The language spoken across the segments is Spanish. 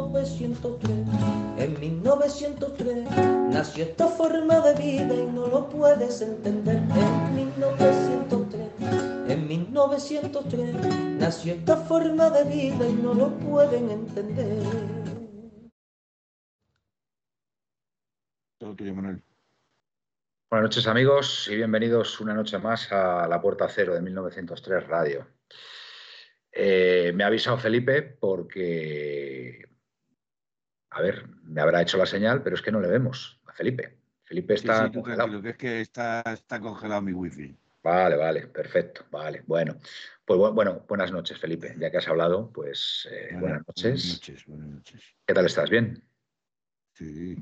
1903. En 1903 nació esta forma de vida y no lo puedes entender. En 1903, en 1903 nació esta forma de vida y no lo pueden entender. Todo tuyo, Manuel. Buenas noches amigos y bienvenidos una noche más a La Puerta Cero de 1903 Radio. Eh, me ha avisado Felipe porque, a ver, me habrá hecho la señal, pero es que no le vemos a Felipe. Felipe Sí, está sí, tú congelado. que es que está, está congelado mi wifi. Vale, vale, perfecto, vale, bueno. Pues bu- bueno, buenas noches Felipe, ya que has hablado, pues eh, buenas noches. Buenas noches, buenas noches. ¿Qué tal estás? ¿Bien? Sí,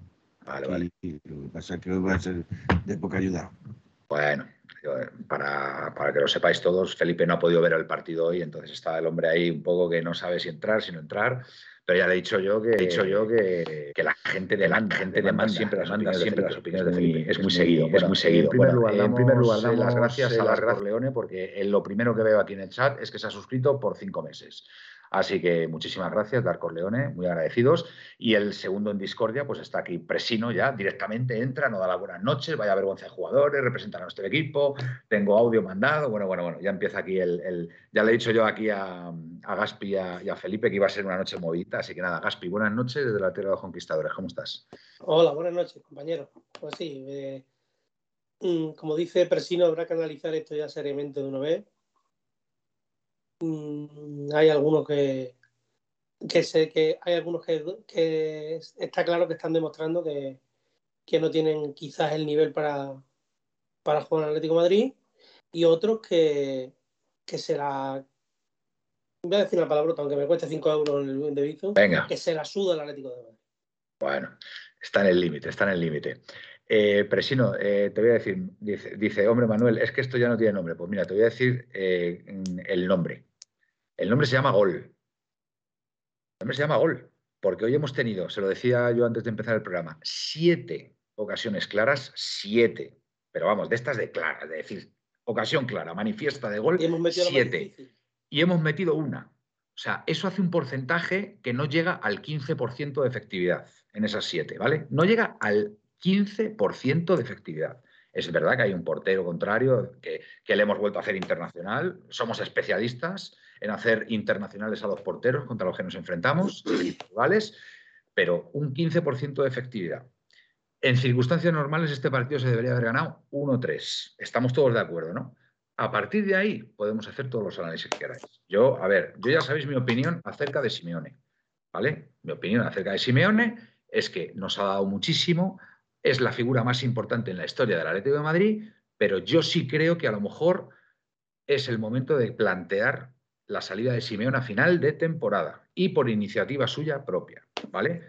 Vale, vale. Lo que pasa es que hoy va a ser de poca ayuda. Bueno, para, para que lo sepáis todos, Felipe no ha podido ver el partido hoy, entonces está el hombre ahí un poco que no sabe si entrar, si no entrar. Pero ya le he dicho yo que, he dicho yo que, que la gente demanda, gente demanda siempre las opiniones, siempre las opiniones de Felipe. Es muy seguido, es muy seguido. En primer Bueno, lugar, en primer lugar, damos, damos las eh, gracias a las Leone porque eh, lo primero que veo aquí en el chat es que se ha suscrito por cinco meses. Así que muchísimas gracias, Darko Leone, muy agradecidos. Y el segundo en discordia, pues está aquí Presino ya, directamente entra, no da las buenas noches, vaya vergüenza de jugadores, representa a nuestro equipo, tengo audio mandado, bueno, bueno, bueno, ya empieza aquí el, ya le he dicho yo aquí a, Gaspi y a, y a Felipe que iba a ser una noche movida, así que nada, Gaspi, buenas noches desde la Tierra de los Conquistadores, ¿cómo estás? Hola, buenas noches, compañeros. Pues sí, eh, mm, como dice Presino, habrá que analizar esto ya seriamente de una vez. Mm, hay algunos que, que sé que hay algunos que, que está claro que están demostrando que, que no tienen quizás el nivel para, para jugar en Atlético de Madrid y otros que, que se la voy a decir una palabrota, aunque me cueste 5 euros en el de Bizum, Venga. que se la suda el Atlético de Madrid. Bueno, está en el límite, está en el límite. Eh, Presino, eh, te voy a decir, dice, dice, hombre Manuel, es que esto ya no tiene nombre. Pues mira, te voy a decir eh, el nombre. El nombre se llama Gol. El nombre se llama Gol, porque hoy hemos tenido, se lo decía yo antes de empezar el programa, siete ocasiones claras, siete. Pero vamos, de estas de claras, de decir, ocasión clara, manifiesta de gol, Y hemos siete y hemos metido una. O sea, eso hace un porcentaje que no llega al 15% de efectividad en esas siete, ¿vale? No llega al 15% de efectividad. Es verdad que hay un portero contrario que, que le hemos vuelto a hacer internacional. Somos especialistas en hacer internacionales a los porteros contra los que nos enfrentamos, rivales, pero un 15% de efectividad. En circunstancias normales este partido se debería haber ganado 1-3. Estamos todos de acuerdo, ¿no? A partir de ahí podemos hacer todos los análisis que queráis. Yo, a ver, yo ya sabéis mi opinión acerca de Simeone, ¿vale? Mi opinión acerca de Simeone es que nos ha dado muchísimo, es la figura más importante en la historia del Atlético de Madrid, pero yo sí creo que a lo mejor es el momento de plantear la salida de Simeone a final de temporada y por iniciativa suya propia, ¿vale?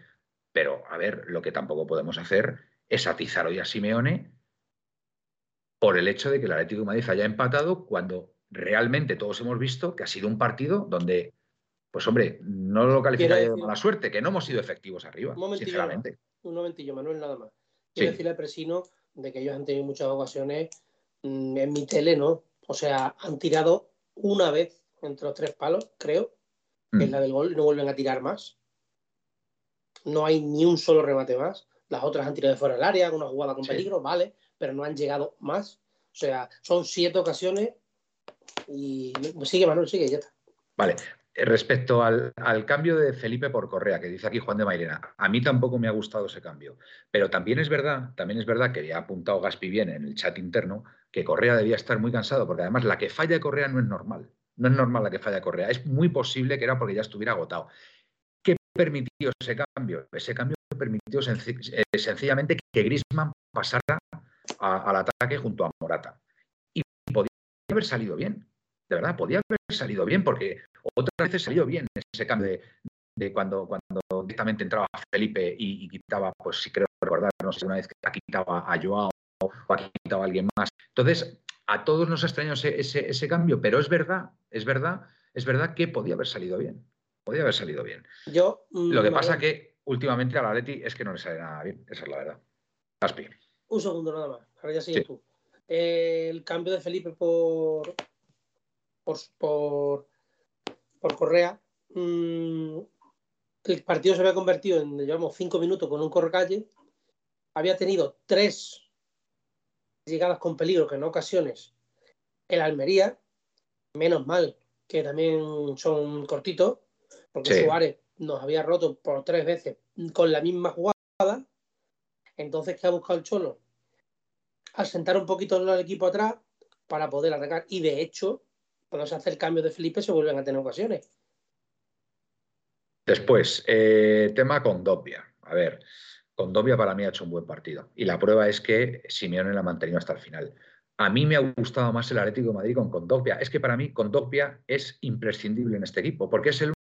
Pero, a ver, lo que tampoco podemos hacer es atizar hoy a Simeone por el hecho de que el Atlético de Madrid haya empatado cuando realmente todos hemos visto que ha sido un partido donde, pues hombre, no lo calificaría de mala suerte, que no hemos sido efectivos arriba, Un sinceramente. Un momentillo, Manuel, nada más. Quiero Sí. decirle al Presino de que ellos han tenido muchas ocasiones mm, en mi tele, ¿no? O sea, han tirado una vez entre los tres palos, creo, que es Mm. la del gol, y no vuelven a tirar más. No hay ni un solo remate más. Las otras han tirado de fuera del área, una jugada con Sí. peligro, vale, pero no han llegado más. O sea, son siete ocasiones y sigue, Manuel, sigue, ya está. Vale. Eh, Respecto al, al cambio de Felipe por Correa, que dice aquí Juan de Mairena, a mí tampoco me ha gustado ese cambio. Pero también es verdad, también es verdad que ya ha apuntado Gaspi bien en el chat interno, que Correa debía estar muy cansado, porque además la que falla Correa no es normal. No es normal la que falla Correa. Es muy posible que era porque ya estuviera agotado. ¿Qué permitió ese cambio? Ese cambio permitió eh, sencillamente que Grisman pasara al ataque junto a Morata. Y podía haber salido bien. De verdad, podía haber salido bien, porque otras veces salió bien ese cambio de, de cuando, cuando directamente entraba Felipe y, quitaba, pues si creo recordar, no sé, una vez que quitaba a Joao o quitaba a alguien más. Entonces, a todos nos ha extrañado ese, ese, cambio, pero es verdad, es verdad, es verdad que podía haber salido bien. Podía haber salido bien. Yo, mm, Lo que pasa que últimamente a la Leti es que no le sale nada bien, esa es la verdad. Aspi. Un segundo nada más, ahora ya sigue tú. el cambio de Felipe por, por, por, Correa. Mm, el partido se había convertido en, llevamos cinco minutos con un correcalle. Había tenido tres llegadas con peligro, que en ocasiones el Almería, menos mal que también son cortitos, porque Suárez nos había roto por tres veces con la misma jugada. Entonces, ¿qué ha buscado el Cholo? Al sentar un poquito el equipo atrás para poder atacar. Y de hecho, cuando se hace el cambio de Felipe, se vuelven a tener ocasiones. Después, eh, tema con Dobbia. A ver, Condovia para mí ha hecho un buen partido. Y la prueba es que Simeone la ha mantenido hasta el final. A mí me ha gustado más el Atlético de Madrid con Condovia. Es que para mí Condovia es imprescindible en este equipo, porque es el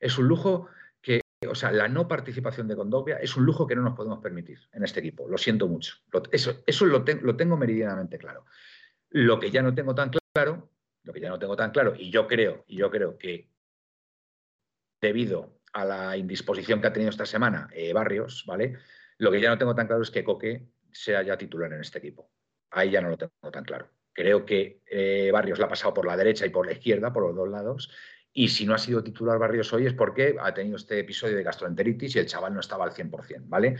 es un lujo o sea, la no participación de Condovia es un lujo que no nos podemos permitir en este equipo. Lo siento mucho. eso, eso lo, lo, tengo meridianamente claro. Lo que ya no tengo tan claro, lo que ya no tengo tan claro, y yo creo, y yo creo que debido a la indisposición que ha tenido esta semana eh, Barrios, ¿vale? Lo que ya no tengo tan claro es que Coque sea ya titular en este equipo. Ahí ya no lo tengo tan claro. Creo que eh, Barrios la ha pasado por la derecha y por la izquierda, por los dos lados, y si no ha sido titular Barrios hoy es porque ha tenido este episodio de gastroenteritis y el chaval no estaba al 100%, ¿vale?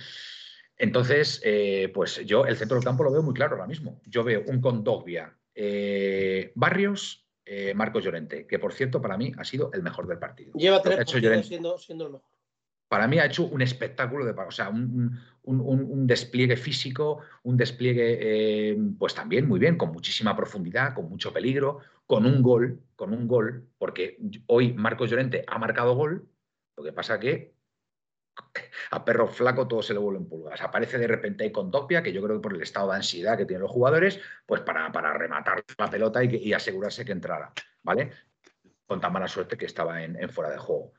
Entonces, eh, pues yo el centro del campo lo veo muy claro ahora mismo. Yo veo un Condogbia, eh, Barrios, eh, Marcos Llorente, que por cierto para mí ha sido el mejor del partido. Lleva tres siendo, siendo el mejor para mí ha hecho un espectáculo de, o sea, un, despliegue físico, un despliegue, eh, pues también muy bien, con muchísima profundidad, con mucho peligro, con un gol, con un gol, porque hoy Marcos Llorente ha marcado gol, lo que pasa que a perro flaco todo se le vuelve en pulgas. Aparece de repente ahí con Topia, que yo creo que por el estado de ansiedad que tienen los jugadores, pues para, para rematar la pelota y, asegurarse que entrara, ¿vale? Con tan mala suerte que estaba en fuera de juego.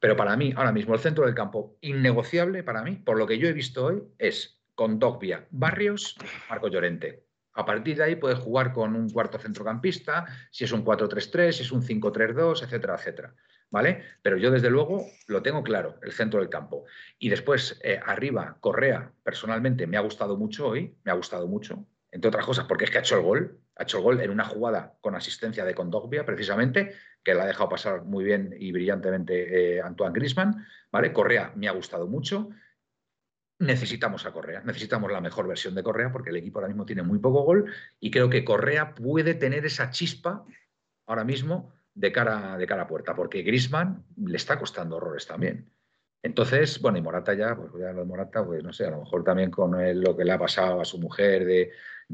Pero para mí, ahora mismo, el centro del campo innegociable para mí, por lo que yo he visto hoy, es con Dogbia, Barrios, Marco Llorente. A partir de ahí puedes jugar con un cuarto centrocampista, si es un 4-3-3, si es un 5-3-2, etcétera, etcétera. ¿Vale? Pero yo desde luego lo tengo claro, el centro del campo. Y después, eh, arriba, Correa, personalmente me ha gustado mucho hoy, me ha gustado mucho, entre otras cosas porque es que ha hecho el gol, ha hecho el gol en una jugada con asistencia de Condogbia, precisamente, que la ha dejado pasar muy bien y brillantemente eh, Antoine Grisman. ¿vale? Correa me ha gustado mucho. Necesitamos a Correa, necesitamos la mejor versión de Correa porque el equipo ahora mismo tiene muy poco gol y creo que Correa puede tener esa chispa ahora mismo de cara, de cara a puerta, porque Grisman le está costando horrores también. Entonces, bueno, y Morata ya, pues ya lo de Morata, pues no sé, a lo mejor también con lo que le ha pasado a su mujer, de,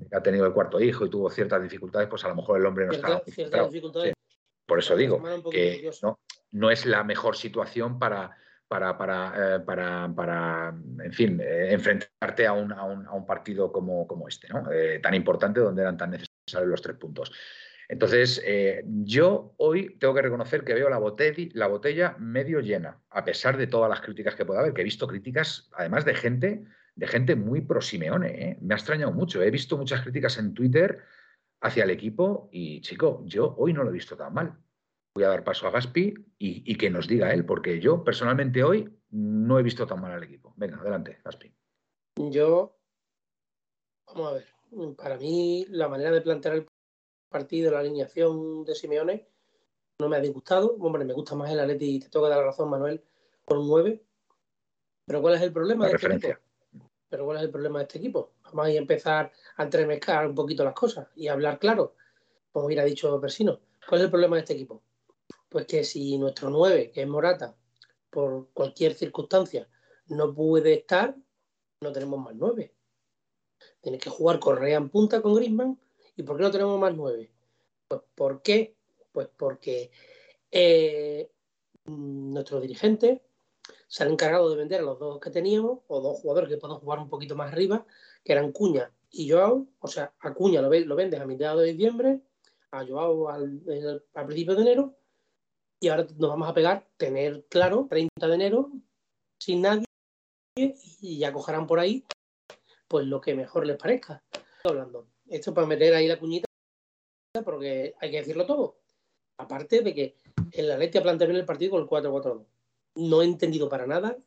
que ha tenido el cuarto hijo y tuvo ciertas dificultades, pues a lo mejor el hombre no está. Por eso digo que no, no es la mejor situación para, para, para, eh, para, para, en fin, eh, enfrentarte a un, a, un, a un, partido como, como este, ¿no? Eh, tan importante, donde eran tan necesarios los tres puntos. Entonces, yo hoy tengo que reconocer que veo la botella, la botella medio llena, a pesar de todas las críticas que pueda haber, que he visto críticas, además de gente, de gente muy pro Simeone. Me ha extrañado mucho. He visto muchas críticas en Twitter hacia el equipo y, chico, yo hoy no lo he visto tan mal. Voy a dar paso a Gaspi y, que nos diga él, porque yo personalmente hoy no he visto tan mal al equipo. Venga, adelante, Gaspi. Yo, vamos a ver, para mí la manera de plantear el partido, la alineación de Simeone, no me ha disgustado. Hombre, me gusta más el Atleti y te toca dar la razón, Manuel, con un 9. Pero ¿cuál es el problema de este equipo? Pero ¿cuál es el problema de este equipo? Vamos a empezar a entremezclar un poquito las cosas y hablar claro, como hubiera dicho Persino. ¿Cuál es el problema de este equipo? Pues que si nuestro 9, que es Morata, por cualquier circunstancia, no puede estar, no tenemos más 9. Tiene que jugar Correa en punta con Grisman. ¿Y por qué no tenemos más 9? Pues ¿por qué? Pues porque eh, nuestros dirigentes se han encargado de vender a los dos que teníamos, o dos jugadores que pueden jugar un poquito más arriba, que eran Cuña y Joao. O sea, a Cuña lo, lo vendes a mediados de diciembre, a Joao al, al principio de enero, y ahora nos vamos a pegar, tener claro, 30 de enero, sin nadie, y ya cogerán por ahí pues lo que mejor les parezca. Hablando. Esto para meter ahí la cuñita, porque hay que decirlo todo. Aparte de que el Atleti ha planteado bien el partido con el 4-4-2. No he entendido para nada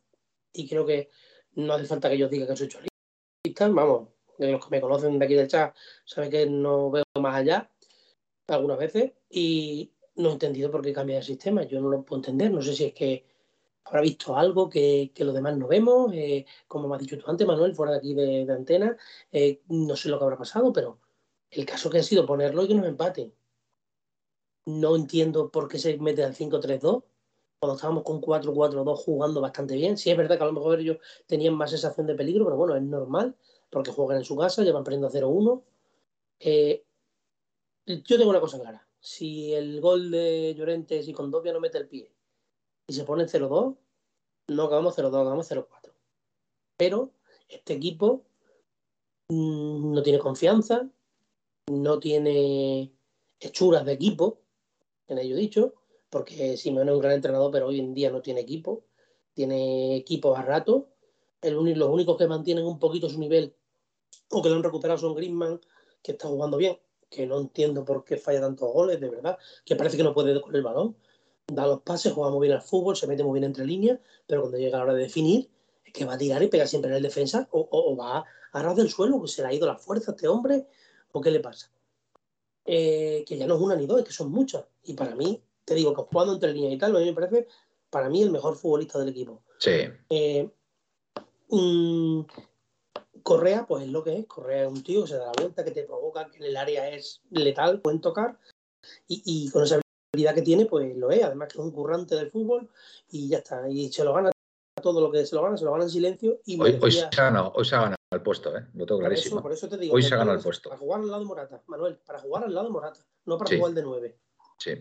y creo que no hace falta que yo diga que soy cholista. Vamos, los que me conocen de aquí del chat saben que no veo más allá algunas veces y no he entendido por qué cambia el sistema. Yo no lo puedo entender. No sé si es que habrá visto algo que, los demás no vemos. Eh, como me has dicho tú antes, Manuel, fuera de aquí de, antena, eh, no sé lo que habrá pasado, pero el caso que ha sido ponerlo y que nos empaten. No entiendo por qué se mete al 5-3-2 cuando estábamos con 4-4-2 jugando bastante bien. Sí es verdad que a lo mejor ellos tenían más sensación de peligro, pero bueno, es normal porque juegan en su casa, llevan perdiendo 0-1. Eh, yo tengo una cosa clara. Si el gol de Llorente, si Condovia no mete el pie y se pone 0-2, no acabamos 0-2, acabamos 0-4. Pero este equipo mm, no tiene confianza, no tiene hechuras de equipo, en ello dicho, porque Simeone es un gran entrenador, pero hoy en día no tiene equipo, tiene equipos a rato. Los únicos que mantienen un poquito su nivel o que lo han recuperado son Griezmann, que está jugando bien, que no entiendo por qué falla tantos goles, de verdad, que parece que no puede con el balón da los pases, juega muy bien al fútbol, se mete muy bien entre líneas, pero cuando llega la hora de definir, es que va a tirar y pega siempre en el defensa o, va a ras del suelo, que se le ha ido la fuerza a este hombre, o qué le pasa. Eh, que ya no es una ni dos, es que son muchas. Y para mí, te digo que jugando entre líneas y tal, a mí me parece, para mí, el mejor futbolista del equipo. Sí. Eh, Correa, pues es lo que es. Correa es un tío que se da la vuelta, que te provoca, que en el área es letal, pueden tocar. Y, y con esa que tiene, pues lo es. Además que es un currante del fútbol y ya está. Y se lo gana todo lo que se lo gana, se lo gana en silencio. Y hoy, hoy, se ha ganado, hoy se ha ganado el puesto, ¿eh? lo tengo clarísimo. Por eso, te digo, hoy se ha ganado el puesto. Para jugar al lado de Morata, Manuel, para jugar al lado de Morata, no para jugar de 9. Sí.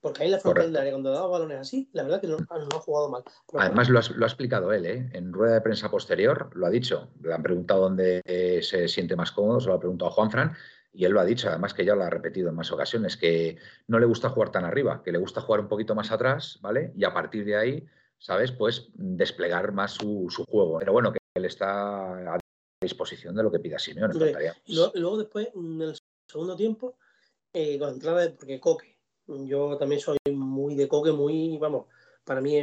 Porque ahí la frontal de área, cuando daba balones así, la verdad que no, ha jugado mal. Además, lo, ha explicado él, ¿eh? en rueda de prensa posterior, lo ha dicho. Le han preguntado dónde eh, se siente más cómodo, se lo ha preguntado a Juan Fran, y él lo ha dicho, además que ya lo ha repetido en más ocasiones, que no le gusta jugar tan arriba, que le gusta jugar un poquito más atrás, ¿vale? Y a partir de ahí, ¿sabes? Pues desplegar más su, juego. Pero bueno, que él está a disposición de lo que pida Simeone. Y luego, después, en el segundo tiempo, eh, con entrada, porque Coque, yo también soy muy de Coque, muy, vamos, para mí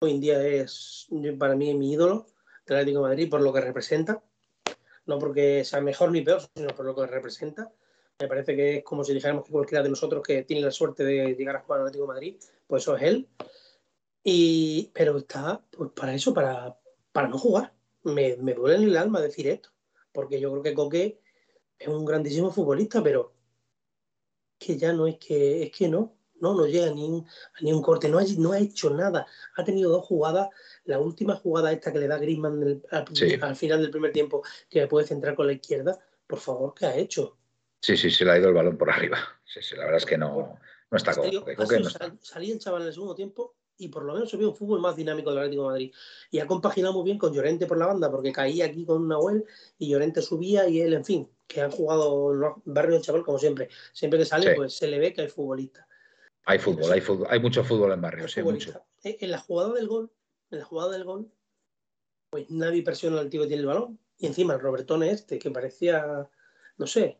hoy en día es, para mí mi ídolo del Atlético de Madrid por lo que representa no porque sea mejor ni peor, sino por lo que representa. Me parece que es como si dijéramos que cualquiera de nosotros que tiene la suerte de llegar a jugar al Atlético de Madrid, pues eso es él. Y, pero está pues para eso, para, para no jugar. Me, me duele en el alma decir esto, porque yo creo que Coque es un grandísimo futbolista, pero que ya no es que, es que no, no, no llega ni un, ni un corte, no ha, no ha hecho nada. Ha tenido dos jugadas la última jugada esta que le da Griezmann al, final del primer tiempo, que puede centrar con la izquierda, por favor, ¿qué ha hecho? Sí, sí, se le ha ido el balón por arriba. Sí, sí, la verdad es que no, no está cómodo. Salí el chaval en el segundo tiempo y por lo menos se vio un fútbol más dinámico del Atlético de Madrid. Y ha compaginado muy bien con Llorente por la banda, porque caía aquí con Nahuel y Llorente subía y él, en fin, que han jugado en los barrios del chaval como siempre. Siempre que sale, pues se le ve que hay futbolista. Hay fútbol, hay fútbol, hay mucho fútbol en barrios, sí, mucho. En la jugada del gol, en la jugada del gol, pues nadie presiona al tío que tiene el balón. Y encima el Robertone este, que parecía, no sé,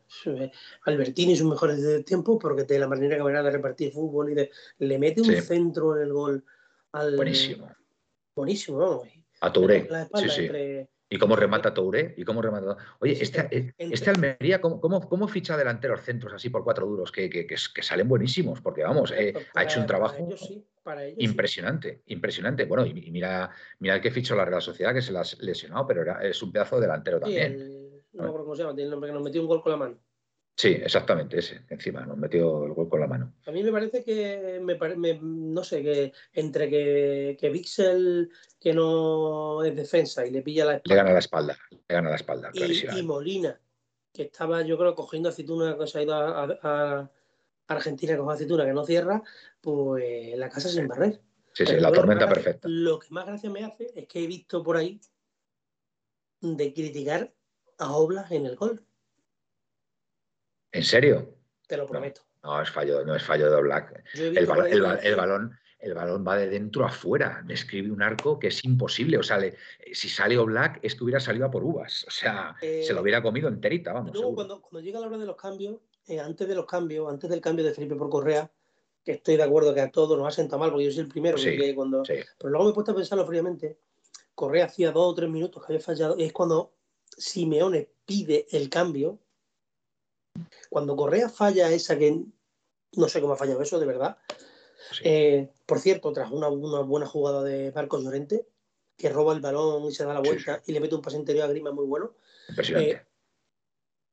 Albertini sus mejores de tiempo, porque de la manera que venía de repartir fútbol y de, le mete un centro en el gol al. Buenísimo. Buenísimo, vamos. A Touré. Sí, sí. ¿Y cómo remata Touré? ¿Y cómo remata? Oye, este, eh, este Almería, ¿cómo, cómo, ficha delanteros centros así por cuatro duros? Que, que, que, salen buenísimos, porque vamos, eh, ha hecho un trabajo impresionante, impresionante. Bueno, y, mira, mira el que fichó la Real Sociedad, que se la ha lesionado, pero era, es un pedazo delantero también. no me cómo se llama, tiene el nombre que nos metió un gol con la mano. Sí, exactamente, ese, encima, nos metió el gol con la mano. A mí me parece que, me, no sé, que entre que, que Vixel, que no es defensa y le pilla la espalda. Le gana la espalda, le gana la espalda, y, y Molina, que estaba, yo creo, cogiendo aceituna, que se ha ido a, Argentina con aceituna que no cierra, pues la casa sin barrer. Sí, sí, Pero la tormenta perfecta. Lo que más gracia me hace es que he visto por ahí de criticar a Oblas en el gol. ¿En serio? Te lo prometo. No, es fallo, no es fallo de Black. El, bal- balón, el balón va de dentro a fuera. Me escribe un arco que es imposible. O sea, le- si sale Black es que hubiera salido a por uvas. O sea, Eh, se lo hubiera comido enterita, vamos. luego cuando llega la hora de los cambios, eh, antes de los cambios, antes del cambio de Felipe por Correa, que estoy de acuerdo que a todos nos ha sentado mal, porque yo soy el primero Sí, que cuando. Sí. Pero luego me he puesto a pensarlo fríamente. Correa hacía dos o tres minutos que había fallado. Y es cuando Simeone pide el cambio. Cuando Correa falla esa que no sé cómo ha fallado eso, de verdad. sí. Eh, por cierto, tras una, una buena jugada de Marcos Llorente, que roba el balón y se da la Sí, vuelta y le mete un pase interior a Grima muy bueno. Impresionante. eh,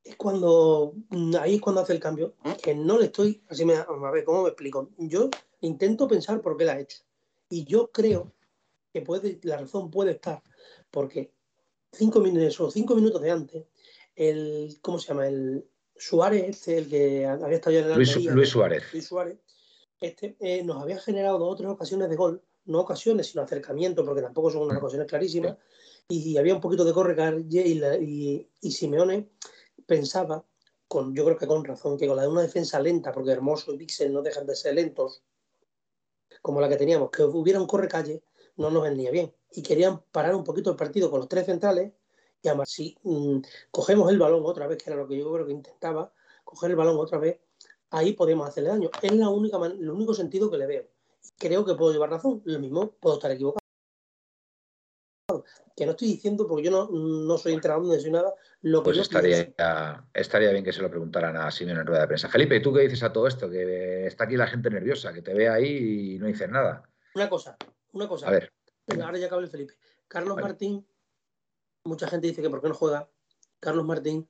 es cuando mm, ahí es cuando hace el cambio que no le estoy así me a ver cómo me explico yo intento pensar por qué la ha hecho y yo creo que puede la razón puede estar porque cinco minutos o cinco minutos de antes el cómo se llama el Suárez este el que había estado ya en el Luis, Almería, Luis Suárez. Luis Suárez este eh, nos había generado dos o tres ocasiones de gol no ocasiones sino acercamiento porque tampoco son unas ocasiones clarísimas y había un poquito de corre calle y, la- y, y Simeone pensaba, con, yo creo que con razón, que con la de una defensa lenta, porque Hermoso y Pixel no dejan de ser lentos, como la que teníamos, que hubiera un corre calle, no nos venía bien. Y querían parar un poquito el partido con los tres centrales, y además si cogemos el balón otra vez, que era lo que yo creo que intentaba, coger el balón otra vez, ahí podemos hacerle daño. Es la única el único sentido que le veo. Creo que puedo llevar razón, lo mismo puedo estar equivocado. Que no estoy diciendo, porque yo no, no soy entrenador ni soy nada, lo que Pues yo estaría, pienso. estaría bien que se lo preguntaran a Simeone en rueda de prensa. Felipe, ¿tú qué dices a todo esto? Que está aquí la gente nerviosa, que te ve ahí y no dices nada. Una cosa, una cosa. A ver, Venga, ahora ya que hable Felipe. Carlos. Martín, mucha gente dice que por qué no juega. Carlos Martín,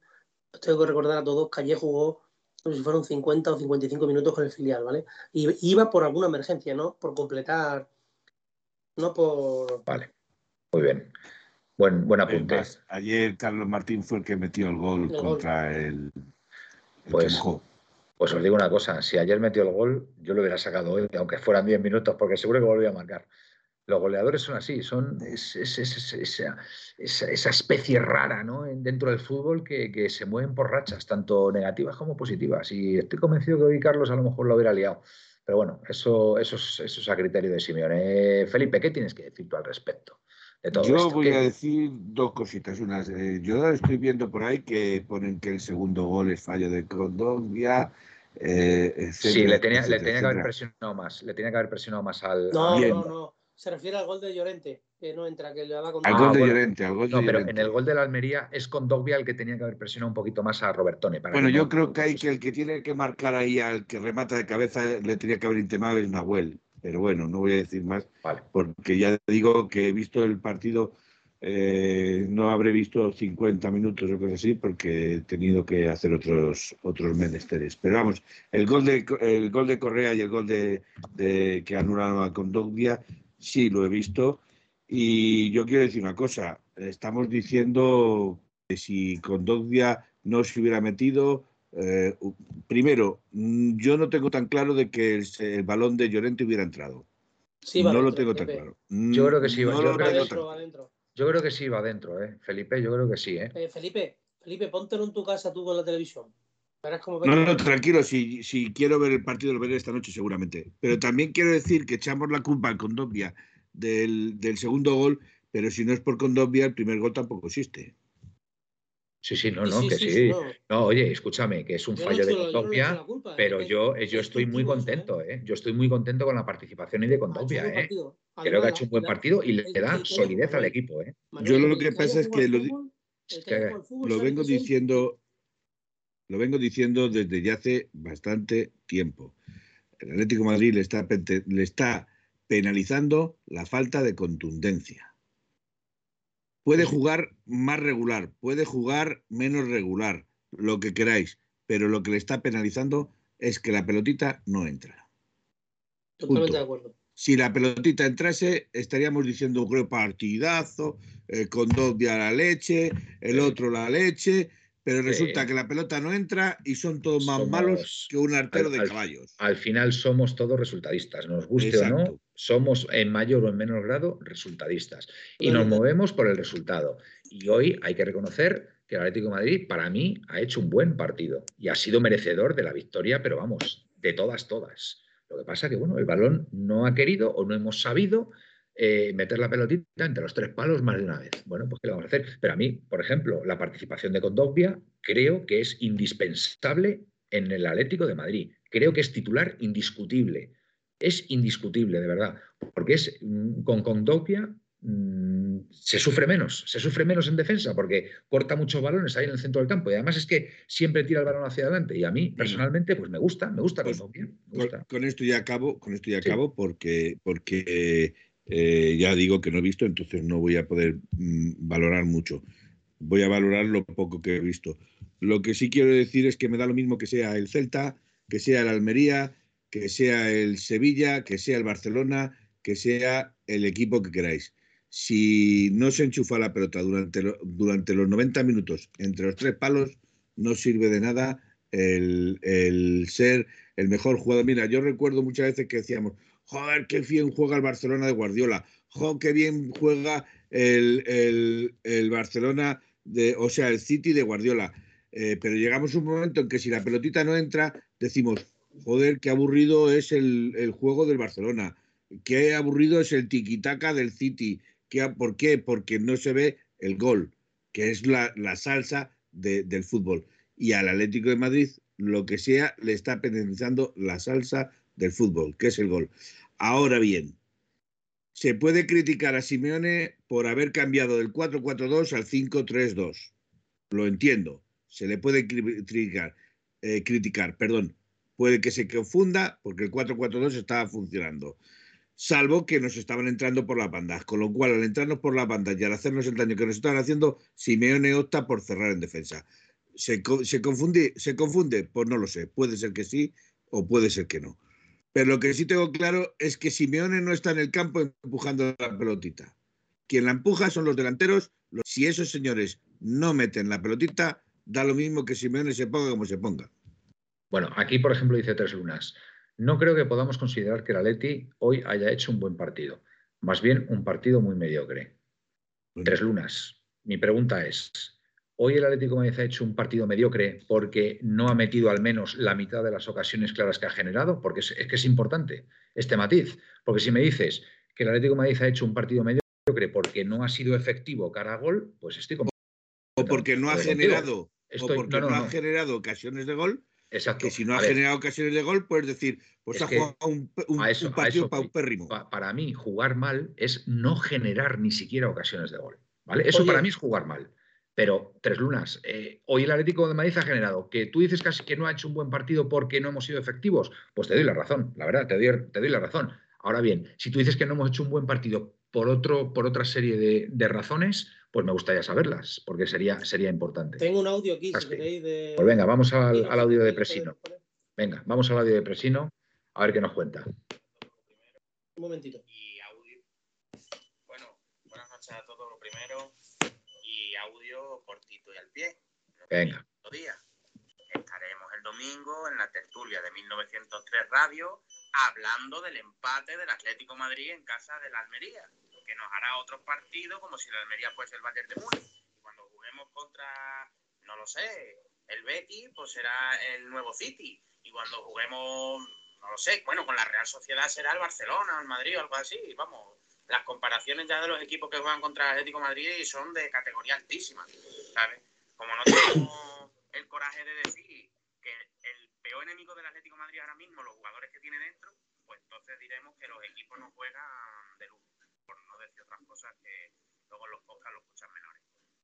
os tengo que recordar a todos que ayer jugó como si fueron 50 o 55 minutos con el filial, ¿vale? Y iba por alguna emergencia, ¿no? Por completar, no por... vale. Muy bien. Buen, buen apunte. más, ayer Carlos Martín fue el que metió el gol El gol. contra el, el Pues- que. Pues os digo una cosa, si ayer metió el gol, yo lo hubiera sacado hoy, aunque fueran 10 minutos, porque seguro que volvía a marcar. Los goleadores son así, son es- es- es- es- esa, esa- esa especie rara ¿no? En- dentro del fútbol que, que se mueven por rachas, tanto negativas como positivas. Y estoy convencido que hoy Carlos a lo mejor lo hubiera liado. Pero bueno, eso, eso, es, eso es a criterio de Simeone. Eh, Felipe, ¿qué tienes que decir tú al respecto de todo Yo esto? voy ¿Qué- a decir dos cositas. Unas, eh, yo estoy viendo por ahí que ponen que el segundo gol es fallo de Condovia. Eh, etcétera, Sí, le tenía, le tenía que haber presionado más, le tenía que haber presionado más al... No, al- no, no. Se refiere al gol de Llorente, que no entra, que le daba con... Al Ah, gol de bueno. Llorente, al gol No, de pero Llorente. en el gol de la Almería es con Dogbia el que tenía que haber presionado un poquito más a Robertone. para Bueno, yo no- creo que hay que el que tiene que marcar ahí al que remata de cabeza le tenía que haber intimado es Nahuel. Pero bueno, no voy a decir más Vale, porque ya digo que he visto el partido, eh, no habré visto 50 minutos o cosas así porque he tenido que hacer otros otros menesteres. Pero vamos, el gol de el gol de Correa y el gol de, de que anularon a Condogbia, sí lo he visto. Y yo quiero decir una cosa, estamos diciendo que si Condogbia no se hubiera metido, eh, primero, mm, yo no tengo tan claro de que el, el balón de Llorente hubiera entrado. Sí, va no lo dentro, tengo tan claro. Yo creo que sí, No yo creo Va que sí. tan adentro. yo creo que sí va adentro, ¿eh? Felipe, yo creo que sí, ¿eh? Eh, Felipe, Felipe, póntelo en tu casa tú con la televisión. No, no, tranquilo, si, si quiero ver el partido lo veré esta noche seguramente. Pero también quiero decir que echamos la culpa al Condovia del, del segundo gol, pero si no es por Condovia, el primer gol tampoco existe. Sí, sí, no, no, sí, que sí, sí. sí, no. No, oye, escúchame, que es un Yo no fallo de yo no Condovia, la culpa, pero yo, yo estoy muy eso, contento, ¿eh? Yo estoy muy contento con la participación y de Condovia, ¿eh? Creo que ha hecho un buen partido y le da solidez al equipo, ¿eh? Yo lo que pasa es que lo vengo diciendo, lo vengo diciendo desde ya hace bastante tiempo. El Atlético de Madrid le está, le está penalizando la falta de contundencia. Puede jugar más regular, puede jugar menos regular, lo que queráis, pero lo que le está penalizando es que la pelotita no entra. Totalmente punto. de acuerdo. Si la pelotita entrase, estaríamos diciendo un partidazo, eh, con dos días la leche, el otro la leche, pero resulta que la pelota no entra y son todos más malos que un artero de caballos. Al final somos todos resultadistas, nos guste o no, somos en mayor o en menor grado resultadistas y nos movemos por el resultado. Y hoy hay que reconocer que el Atlético de Madrid, para mí, ha hecho un buen partido y ha sido merecedor de la victoria, pero vamos, de todas, todas. Lo que pasa que, bueno, el balón no ha querido o no hemos sabido eh, meter la pelotita entre los tres palos más de una vez. Bueno, pues ¿qué le vamos a hacer? Pero a mí, por ejemplo, la participación de Condogbia creo que es indispensable en el Atlético de Madrid. Creo que es titular indiscutible. Es indiscutible, de verdad, porque es mm, con Condogbia mm, se sufre menos, se sufre menos en defensa porque corta muchos balones ahí en el centro del campo y además es que siempre tira el balón hacia adelante y a mí personalmente pues me gusta, me gusta, pues, Con, esto ya acabo, con esto ya acabo porque porque eh, ya digo que no he visto, entonces no voy a poder mm, valorar mucho. Voy a valorar lo poco que he visto. Lo que sí quiero decir es que me da lo mismo que sea el Celta, que sea el Almería, que sea el Sevilla, que sea el Barcelona, que sea el equipo que queráis. Si no se enchufa la pelota durante, durante los 90 minutos entre los tres palos, no sirve de nada el, el ser el mejor jugador. Mira, yo recuerdo muchas veces que decíamos, joder, qué bien juega el Barcelona de Guardiola, joder, qué bien juega el, Barcelona, de, o sea, el City de Guardiola. Eh, pero llegamos a un momento en que si la pelotita no entra, decimos, joder, qué aburrido es el, juego del Barcelona, qué aburrido es el tiquitaca del City. ¿Por qué? Porque no se ve el gol, que es la, salsa del fútbol. Y al Atlético de Madrid, lo que sea, le está penalizando la salsa del fútbol, que es el gol. Ahora bien, se puede criticar a Simeone por haber cambiado del 4-4-2 al 5-3-2. Lo entiendo. Se le puede criticar, eh, criticar, perdón. Puede que se confunda porque el 4-4-2 estaba funcionando. Salvo que nos estaban entrando por las bandas. Con lo cual, al entrarnos por las bandas y al hacernos el daño que nos estaban haciendo, Simeone opta por cerrar en defensa. ¿Se, se, confunde, ¿Se confunde? Pues no lo sé. Puede ser que sí o puede ser que no. Pero lo que sí tengo claro es que Simeone no está en el campo empujando la pelotita. Quien la empuja son los delanteros. Si esos señores no meten la pelotita, da lo mismo que Simeone se ponga como se ponga. Bueno, aquí, por ejemplo, dice Tres Lunas. No creo que podamos considerar que la Leti hoy haya hecho un buen partido. Más bien un partido muy mediocre. Tres Lunas. Mi pregunta es, Hoy el Atlético de Madrid ha hecho un partido mediocre porque no ha metido al menos la mitad de las ocasiones claras que ha generado, porque es, que es importante este matiz. Porque si me dices que el Atlético de Madrid ha hecho un partido mediocre porque no ha sido efectivo cara a gol, pues estoy como. O porque no ha generado, o porque no, ha generado ocasiones de gol. Exacto. Que si no ha generado ocasiones de gol, puedes decir, pues ha jugado un, partido paupérrimo. para mí, jugar mal es no generar ni siquiera ocasiones de gol. ¿vale? Eso para mí es jugar mal. Pero, Tres Lunas, eh, hoy el Atlético de Madrid ha generado que tú dices casi que no ha hecho un buen partido porque no hemos sido efectivos. Pues te doy la razón, la verdad, te doy, la razón. Ahora bien, si tú dices que no hemos hecho un buen partido por, otro, por otra serie de, razones, pues me gustaría saberlas, porque sería, sería importante. Tengo un audio aquí, si queréis. De... Pues venga, vamos al, audio de Presino. Venga, vamos al audio de Presino, a ver qué nos cuenta. Un momentito. bueno, buenas noches a todos. Lo primero, audio cortito y al pie. Venga. Día. Estaremos el domingo en la tertulia de 1903 Radio hablando del empate del Atlético Madrid en casa de la Almería, que nos hará otro partido como si la Almería fuese el Bayern de Múnich. Y cuando juguemos contra, no lo sé, el Betis, pues será el nuevo City. Y cuando juguemos, no lo sé, bueno, con la Real Sociedad será el Barcelona, el Madrid o algo así. Vamos, las comparaciones ya de los equipos que juegan contra el Atlético Madrid son de categoría altísima, ¿sabes? Como no tenemos el coraje de decir que el peor enemigo del Atlético Madrid ahora mismo, los jugadores que tiene dentro, pues entonces diremos que los equipos no juegan de luz, por no decir otras cosas que luego los podcasts los escuchan menores.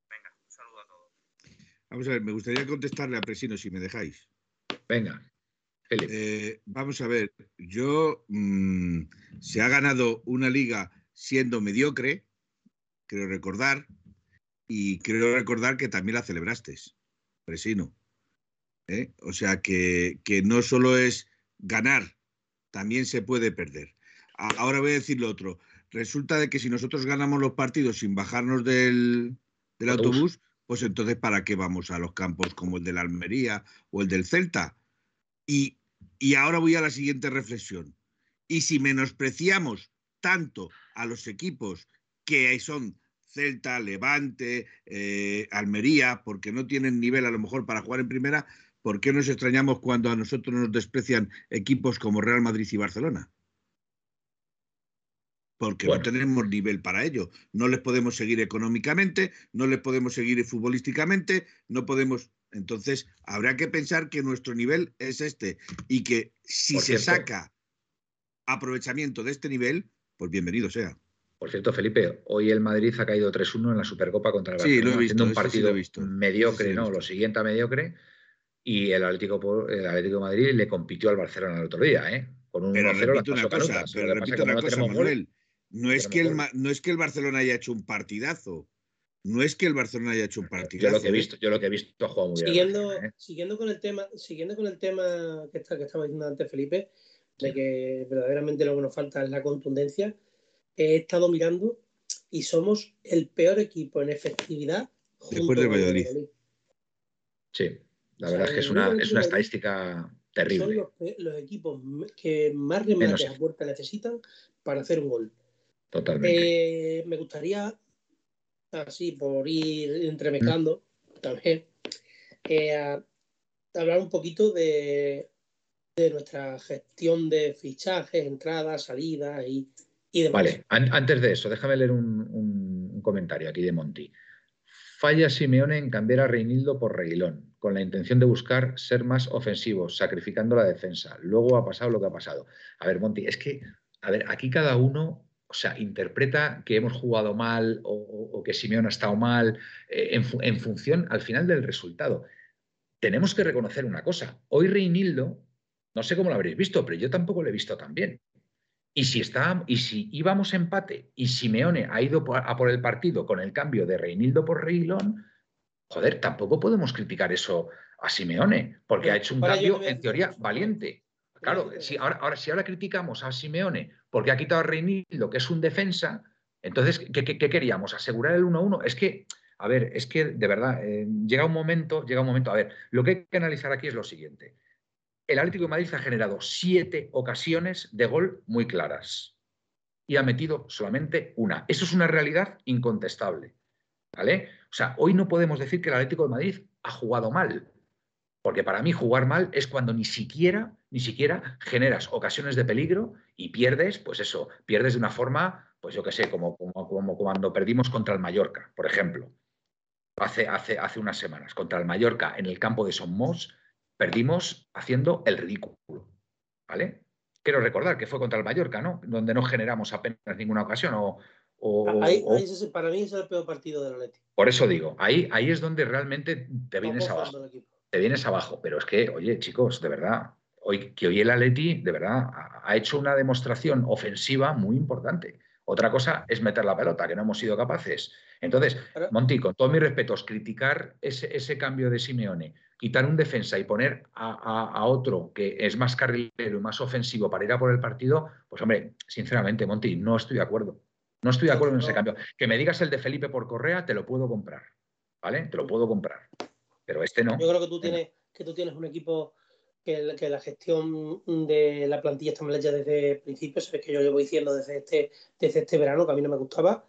Venga, un saludo a todos. Vamos a ver, me gustaría contestarle a Presino si me dejáis. Venga. Eh, vamos a ver, yo mm, se ha ganado una liga siendo mediocre, creo recordar, y creo recordar que también la celebraste, Presino. ¿eh? O sea que, no solo es ganar, también se puede perder. Ahora voy a decir lo otro. Resulta de que si nosotros ganamos los partidos sin bajarnos del, autobús, pues entonces ¿para qué vamos a los campos como el de la Almería o el del Celta? Y, y ahora voy a la siguiente reflexión. Y si menospreciamos tanto a los equipos que son Celta, Levante, eh, Almería, porque no tienen nivel a lo mejor para jugar en primera, ¿por qué nos extrañamos cuando a nosotros nos desprecian equipos como Real Madrid y Barcelona? Porque no tenemos nivel para ello. No les podemos seguir económicamente, no les podemos seguir futbolísticamente, no podemos. Entonces, habrá que pensar que nuestro nivel es este y que si se saca aprovechamiento de este nivel, pues bienvenido sea. Por cierto, Felipe, hoy el Madrid ha caído 3-1 en la Supercopa contra el Barcelona, sí, lo he visto, un partido mediocre, ¿no? Lo siguiente a mediocre. Y el Atlético, el Atlético de Madrid le compitió al Barcelona el otro día, ¿eh? Con un pero repito una cosa, pero repito una cosa, Manuel. No es, que el, no es que el Barcelona haya hecho un partidazo. No es que el Barcelona haya hecho un partidazo. Yo lo que he visto, yo lo que he visto ha jugado muy siguiendo, bien. ¿eh? Siguiendo con el tema, siguiendo con el tema que, está, que estaba diciendo antes Felipe, de que verdaderamente lo que nos falta es la contundencia he estado mirando y somos el peor equipo en efectividad. Después de Valladolid. Sí, la verdad es que es una, es una estadística terrible. Son los, equipos que más remates a puerta necesitan para hacer un gol. Totalmente. Eh, me gustaría, así por ir entremezclando también, eh, hablar un poquito de, de nuestra gestión de fichajes, entradas, salidas y Vale, antes de eso, déjame leer un, comentario aquí de Monti. Falla Simeone en cambiar a Reinildo por Reguilón, con la intención de buscar ser más ofensivos, sacrificando la defensa. Luego ha pasado lo que ha pasado. A ver, Monti, es que, a ver, aquí cada uno, o sea, interpreta que hemos jugado mal o, que Simeone ha estado mal eh, en, en función, al final, del resultado. Tenemos que reconocer una cosa. Hoy Reinildo, no sé cómo lo habréis visto, pero yo tampoco lo he visto tan bien. Y si, está, y si íbamos empate y Simeone ha ido a por el partido con el cambio de Reinildo por Reilón, joder, tampoco podemos criticar eso a Simeone, porque ha hecho un cambio, en teoría, valiente. Claro, si ahora, ahora, si ahora criticamos a Simeone porque ha quitado a Reinildo, que es un defensa, entonces, ¿qué, queríamos? ¿Asegurar el 1-1? Es que, a ver, es que de verdad, eh, llega un momento, llega un momento, a ver, lo que hay que analizar aquí es lo siguiente el Atlético de Madrid ha generado siete ocasiones de gol muy claras y ha metido solamente una. Eso es una realidad incontestable. ¿Vale? O sea, hoy no podemos decir que el Atlético de Madrid ha jugado mal, porque para mí jugar mal es cuando ni siquiera, ni siquiera generas ocasiones de peligro y pierdes, pues eso, pierdes de una forma, pues yo qué sé, como, cuando perdimos contra el Mallorca, por ejemplo, hace, hace, hace unas semanas, contra el Mallorca en el campo de Somos, perdimos haciendo el ridículo. ¿Vale? Quiero recordar que fue contra el Mallorca, ¿no? Donde no generamos apenas ninguna ocasión. O, para mí es el peor partido del Atlético. Por eso digo, ahí, ahí es donde realmente te vienes abajo. Te vienes abajo. Pero es que, oye, chicos, de verdad, hoy, que hoy el Atleti, de verdad, ha hecho una demostración ofensiva muy importante. Otra cosa es meter la pelota, que no hemos sido capaces. Entonces, Monti, con todos mis respetos, criticar ese, cambio de Simeone, quitar un defensa y poner a, otro que es más carrilero y más ofensivo para ir a por el partido, pues hombre, sinceramente, Monti, no estoy de acuerdo. No estoy de acuerdo en ese cambio. Que me digas el de Felipe por Correa, te lo puedo comprar. ¿Vale? Te lo puedo comprar. Pero este no. Yo creo que tú tienes, que tú tienes un equipo que, la gestión de la plantilla está mal hecha desde el principio, sabes que yo llevo diciendo desde este, desde este verano que a mí no me gustaba.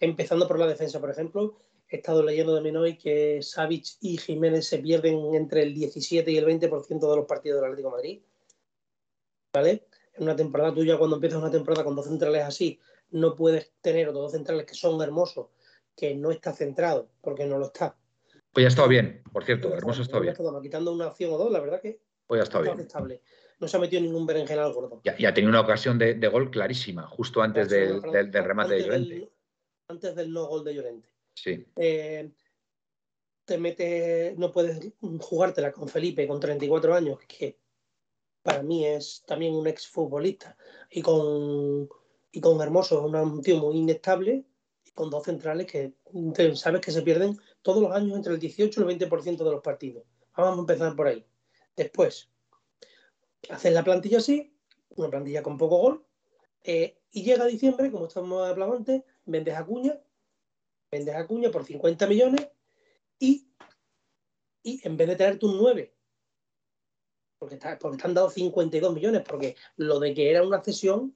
Empezando por la defensa, por ejemplo, he estado leyendo también hoy que Savic y Jiménez se pierden entre el 17 y el 20% de los partidos del Atlético de Madrid. ¿Vale? En una temporada tuya, cuando empiezas una temporada con dos centrales así, no puedes tener otros dos centrales que son hermosos, que no está centrado, porque no lo está. Pues ya ha estado bien, por cierto, hermoso está bien. Quitando una acción o dos, la verdad que pues ya está bien. No se ha metido ningún berenjenal gordo. Y, ha tenido una ocasión de, gol clarísima, justo antes del, remate de Llorente. antes del no gol de Llorente. Eh, te metes, no puedes jugártela con Felipe con 34 años, que para mí es también un exfutbolista, y con, y con Hermoso, un tío muy inestable, y con dos centrales que sabes que se pierden todos los años entre el 18 y el 20% de los partidos. Vamos a empezar por ahí. Después, haces la plantilla así, una plantilla con poco gol, eh, y llega diciembre, como estamos hablando antes, vendes a Cuña, vendes a Cuña por 50 millones Y, y en vez de traerte un 9, porque, porque te han dado 52 millones, porque lo de que era una cesión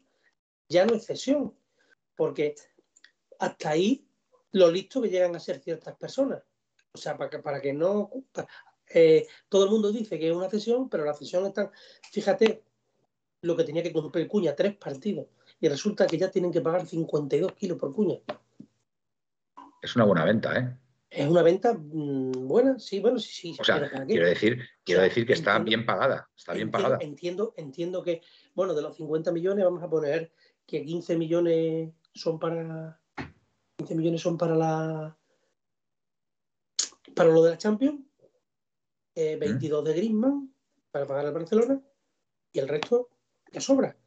ya no es cesión, porque hasta ahí lo listo que llegan a ser ciertas personas. O sea, para que, para que no... eh, todo el mundo dice que es una cesión, pero la cesión está... Fíjate lo que tenía que cumplir Cuña, tres partidos, y resulta que ya tienen que pagar 52 kilos por Cuña. Es una buena venta, ¿eh? Es una venta mmm, buena, sí, bueno, sí, sí. O sea, quiero decir, quiero decir que está bien pagada, está bien entiendo, pagada. Entiendo, entiendo que, bueno, de los 50 millones vamos a poner que 15 millones son para 15 millones son para la para lo de la Champions, eh, 22 de Griezmann para pagar al Barcelona y el resto ya sobra.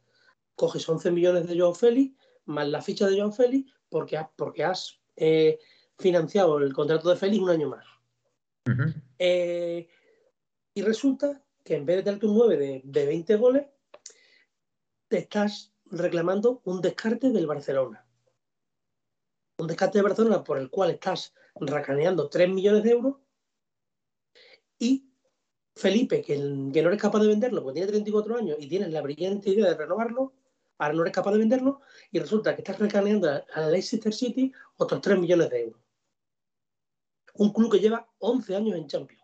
Coges 11 millones de Joao Félix más la ficha de Joao Félix porque has, porque has eh, financiado el contrato de Félix un año más. Uh -huh. eh, y resulta que en vez de darte un 9 de, de 20 goles, te estás reclamando un descarte del Barcelona. Un descarte de Barcelona por el cual estás racaneando 3 millones de euros y Felipe, que, que, no eres capaz de venderlo porque tiene 34 años y tienes la brillante idea de renovarlo, ahora no eres capaz de venderlo y resulta que estás racaneando al Leicester City otros 3 millones de euros. Un club que lleva 11 años en Champions.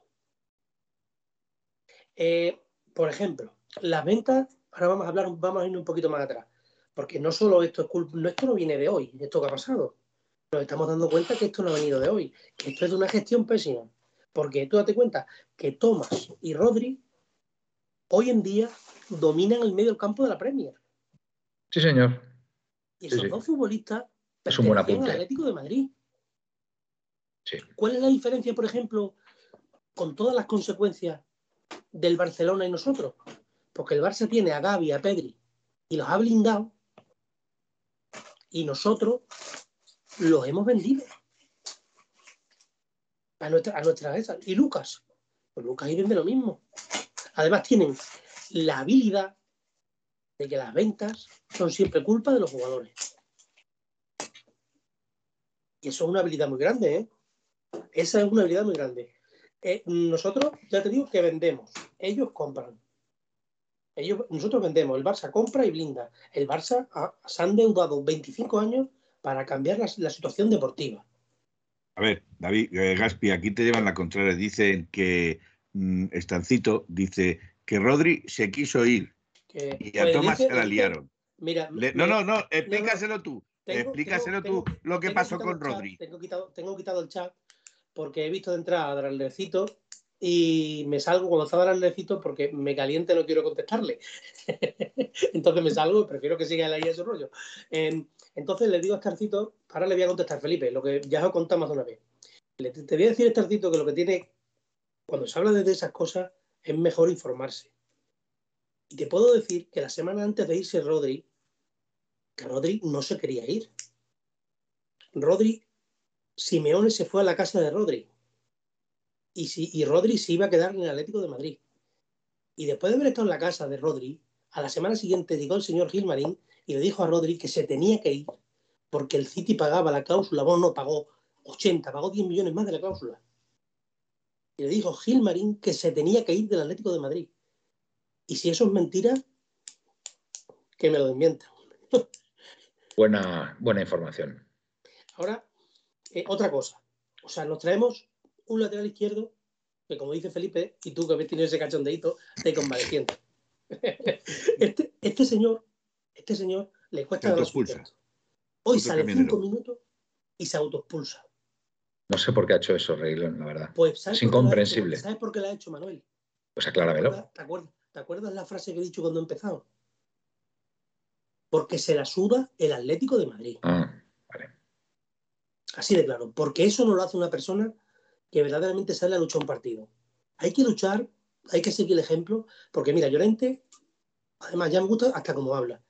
Eh, por ejemplo, las ventas, ahora vamos a hablar, vamos a ir un poquito más atrás, porque no solo esto es culpa, no, esto no viene de hoy, esto que ha pasado. Nos estamos dando cuenta que esto no ha venido de hoy, que esto es de una gestión pésima. Porque tú date cuenta que Thomas y Rodri hoy en día dominan el medio campo de la Premier. Sí, señor. Y esos sí, dos futbolistas es un buen al. Atlético de Madrid. Sí. ¿Cuál es la diferencia, por ejemplo, con todas las consecuencias del Barcelona y nosotros? Porque el Barça tiene a Gaby, a Pedri y los ha blindado y nosotros los hemos vendido a nuestra, a nuestra esa. Y Lucas, pues Lucas y vende lo mismo. Además tienen la habilidad de que las ventas son siempre culpa de los jugadores. Y eso es una habilidad muy grande, ¿eh? Esa es una habilidad muy grande. Eh, nosotros, ya te digo, que vendemos. Ellos compran. Ellos, nosotros vendemos. El Barça compra y blinda. El Barça ha, se han deudado 25 años para cambiar la, situación deportiva. A ver, David, eh, Gaspi, aquí te llevan la contraria. Dicen que mmm, Estancito dice que Rodri se quiso ir y a pues Tomás dice, se la liaron. Mira, Le, no, no, no, explícaselo tú. Tengo, explícaselo tengo, tú lo que pasó con Rodri. Tengo quitado, tengo quitado el chat porque he visto de entrada a Dralecito y me salgo cuando estaba Dralecito porque me caliente no quiero contestarle. Entonces me salgo y prefiero que siga ahí ese rollo. Eh, entonces le digo a Estarcito, ahora le voy a contestar, Felipe, lo que ya os he contado más de una vez. Le, te voy a decir, Estarcito, que lo que tiene, cuando se habla de esas cosas, es mejor informarse. Y te puedo decir que la semana antes de irse Rodri, que Rodri no se quería ir. Rodri, Simeone se fue a la casa de Rodri. Y, si, y Rodri se iba a quedar en el Atlético de Madrid. Y después de haber estado en la casa de Rodri, a la semana siguiente llegó el señor Gilmarín y le dijo a Rodri que se tenía que ir porque el City pagaba la cláusula, vos no pagó 80, pagó 10 millones más de la cláusula. Y le dijo Gilmarín que se tenía que ir del Atlético de Madrid. Y si eso es mentira, que me lo desmientan. Buena, buena información. Ahora, eh, otra cosa. O sea, nos traemos un lateral izquierdo que, como dice Felipe, y tú que habéis tenido ese cachondeito, de convaleciente. este, este señor, este señor le cuesta dos Hoy Otro sale cinco minutos y se autoexpulsa. No sé por qué ha hecho eso, Reilón, la verdad. Pues, es incomprensible. ¿Sabes por qué lo ha hecho, Manuel? Pues acláramelo. ¿Te acuerdas, ¿Te acuerdas la frase que he dicho cuando he empezado? Porque se la suda el Atlético de Madrid. Ah, vale. Así de claro. Porque eso no lo hace una persona que verdaderamente sale a luchar un partido. Hay que luchar, hay que seguir el ejemplo, porque mira, Llorente, además ya me gusta hasta cómo habla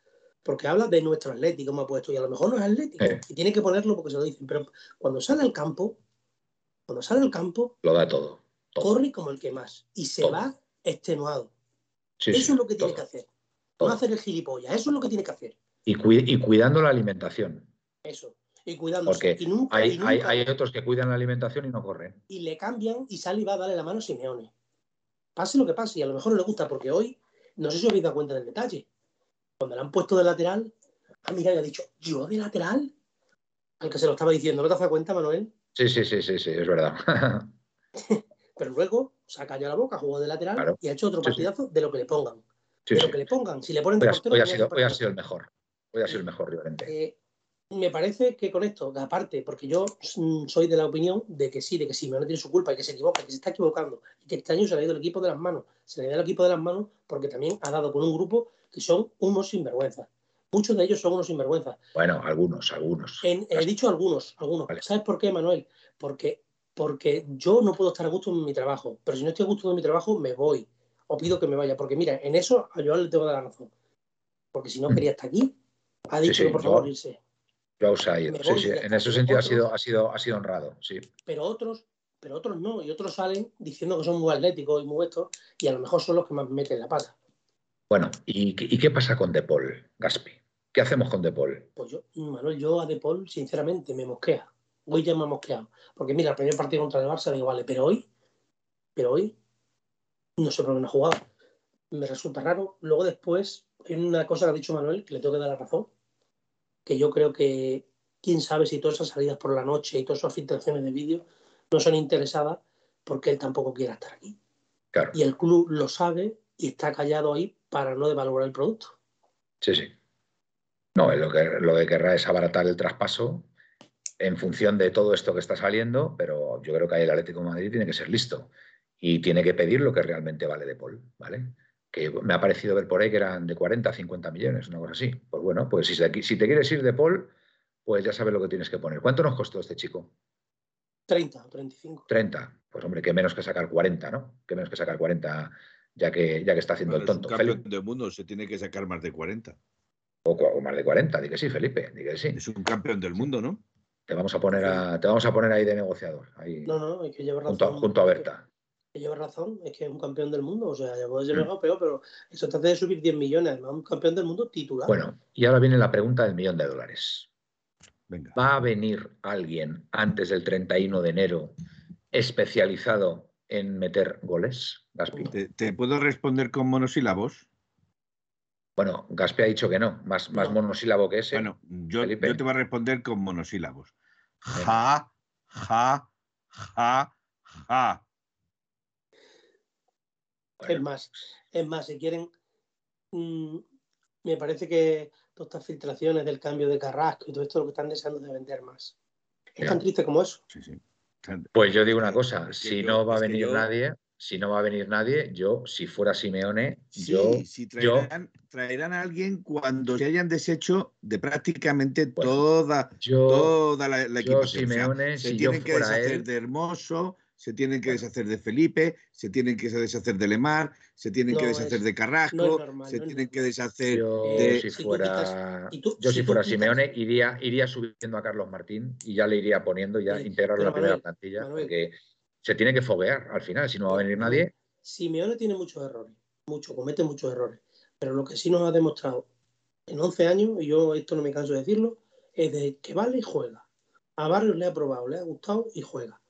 porque habla de nuestro Atlético, como ha puesto, y a lo mejor no es Atlético, eh. y tiene que ponerlo porque se lo dicen, pero cuando sale al campo, cuando sale al campo, lo da todo. todo. Corre como el que más, y se todo. va extenuado. Sí, eso sí, es lo que todo. tiene que hacer. No hacer el gilipollas, eso es lo que tiene que hacer. Y, cu y, cuidando la alimentación. Eso. y cuidándose. Porque y nunca, hay, y nunca- hay, hay otros que cuidan la alimentación y no corren. y le cambian y sale y va a darle la mano a Simeone. Pase lo que pase, y a lo mejor no le gusta, porque hoy, no sé si os habéis dado cuenta del detalle. Cuando le han puesto de lateral, ha mirado y ha dicho, ¿yo de lateral? Al que se lo estaba diciendo, ¿no te has dado cuenta, Manuel? Sí, sí, sí, sí, sí, es verdad. Pero luego se ha callado la boca, jugó de lateral Claro. y ha hecho otro Sí, sí. partidazo de lo que le pongan. Sí, de lo que le pongan. Si le ponen Hoy de ha, portero, hoy ha sido, hoy ha el mejor. Hoy ha sido el mejor, Llorente. Eh, me parece que con esto, aparte, porque yo mm, soy de la opinión de que sí, de que Simeone tiene su culpa y que se equivoca, que se está equivocando, y que este año se le ha ido el equipo de las manos. Se le ha ido el equipo de las manos porque también ha dado con un grupo que son unos sinvergüenzas. Muchos de ellos son unos sinvergüenzas. Bueno, algunos, algunos. En- he dicho algunos, algunos. Vale. ¿Sabes por qué, Manuel? Porque, porque yo no puedo estar a gusto en mi trabajo, pero si no estoy a gusto en mi trabajo, me voy o pido que me vaya. Porque mira, en eso a Joan le tengo que dar la razón. Porque si no Mm. quería estar aquí, ha dicho sí, que por yo- favor irse. Joao se ha ido. Me Sí, voy sí, y ya En ese sentido ha sido, ha sido, ha sido honrado, sí. Pero otros, pero otros no. Y otros salen diciendo que son muy atléticos y muy estos, y a lo mejor son los que más meten la pata. Bueno, ¿y, qué- y qué pasa con De Paul, Gaspi? ¿Qué hacemos con De Paul? Pues yo, Manuel, yo a De Paul, sinceramente, me mosquea. Hoy ya me ha mosqueado. Porque mira, el primer partido contra el Barça digo, vale, pero hoy, pero hoy, no sé por qué no ha jugado. Me resulta raro. Luego después, hay una cosa que ha dicho Manuel, que le tengo que dar la razón, que yo creo que quién sabe si todas esas salidas por la noche y todas esas filtraciones de vídeo no son interesadas porque él tampoco quiera estar aquí. Claro, Y el club lo sabe y está callado ahí para no devalorar el producto. sí, sí. No, lo que, lo que querrá es abaratar el traspaso en función de todo esto que está saliendo, pero yo creo que ahí el Atlético de Madrid tiene que ser listo y tiene que pedir lo que realmente vale De Paul, ¿vale? Que me ha parecido ver por ahí que eran de 40 a 50 millones, una cosa así. Pues bueno, pues si, te- si te quieres ir De Paul, pues ya sabes lo que tienes que poner. ¿Cuánto nos costó este chico? 30 o 35. 30. Pues hombre, que menos que sacar 40, ¿no? Que menos que sacar 40 ya que, ya que está haciendo Bueno, el es un tonto. campeón Felipe, del mundo, se tiene que sacar más de 40. o, o más de 40, di que sí, Felipe, di que sí. Es un campeón del mundo, ¿no? Te vamos a poner a, te vamos a poner ahí de negociador, ahí, No, no, es que lleva razón. junto, a, junto a Berta. que lleva razón, es que es un campeón del mundo, o sea, ya puede ser Mm. mejor peor, pero eso trata de subir 10 millones, además un campeón del mundo titular. Bueno, y ahora viene la pregunta del millón de dólares. Venga. ¿Va a venir alguien antes del 31 de enero especializado en meter goles, Gaspi? ¿Te, te puedo responder con monosílabos? Bueno, Gaspi ha dicho que no, más, más No. monosílabo que ese. Bueno, yo, Felipe. yo te voy a responder con monosílabos. Ja, ja, ja, ja. Bueno, Es más, es más, si quieren, mm, me parece que todas estas filtraciones del cambio de Carrasco y todo esto lo que están deseando de vender más. Es tan triste como eso. Sí, sí. Pues yo digo una cosa, es que si yo- no va a venir yo- nadie, si no va a venir nadie, yo, si fuera Simeone, Sí, yo, yo- traerán, traerán a alguien cuando se hayan deshecho de prácticamente Bueno, toda, yo, toda la, la yo, equipación. O sea, Simeone, se si yo tienen que fuera deshacer él, de Hermoso, se tienen que deshacer de Felipe, se tienen que deshacer de Lemar, se tienen que deshacer es- de Carrasco, no es normal, se no tienen que deshacer yo de- si si fuera, si tú- yo si si tú fuera quitas- Simeone iría, iría subiendo a Carlos Martín y ya le iría poniendo, ya Sí, integrarlo en la primera plantilla, Manuel. porque se tiene que foguear al final, si no va a venir nadie. Simeone tiene muchos errores, mucho, comete muchos errores, pero lo que sí nos ha demostrado en 11 años, y yo esto no me canso de decirlo, es de que vale y juega. A Barrios le ha probado, le ha gustado y juega.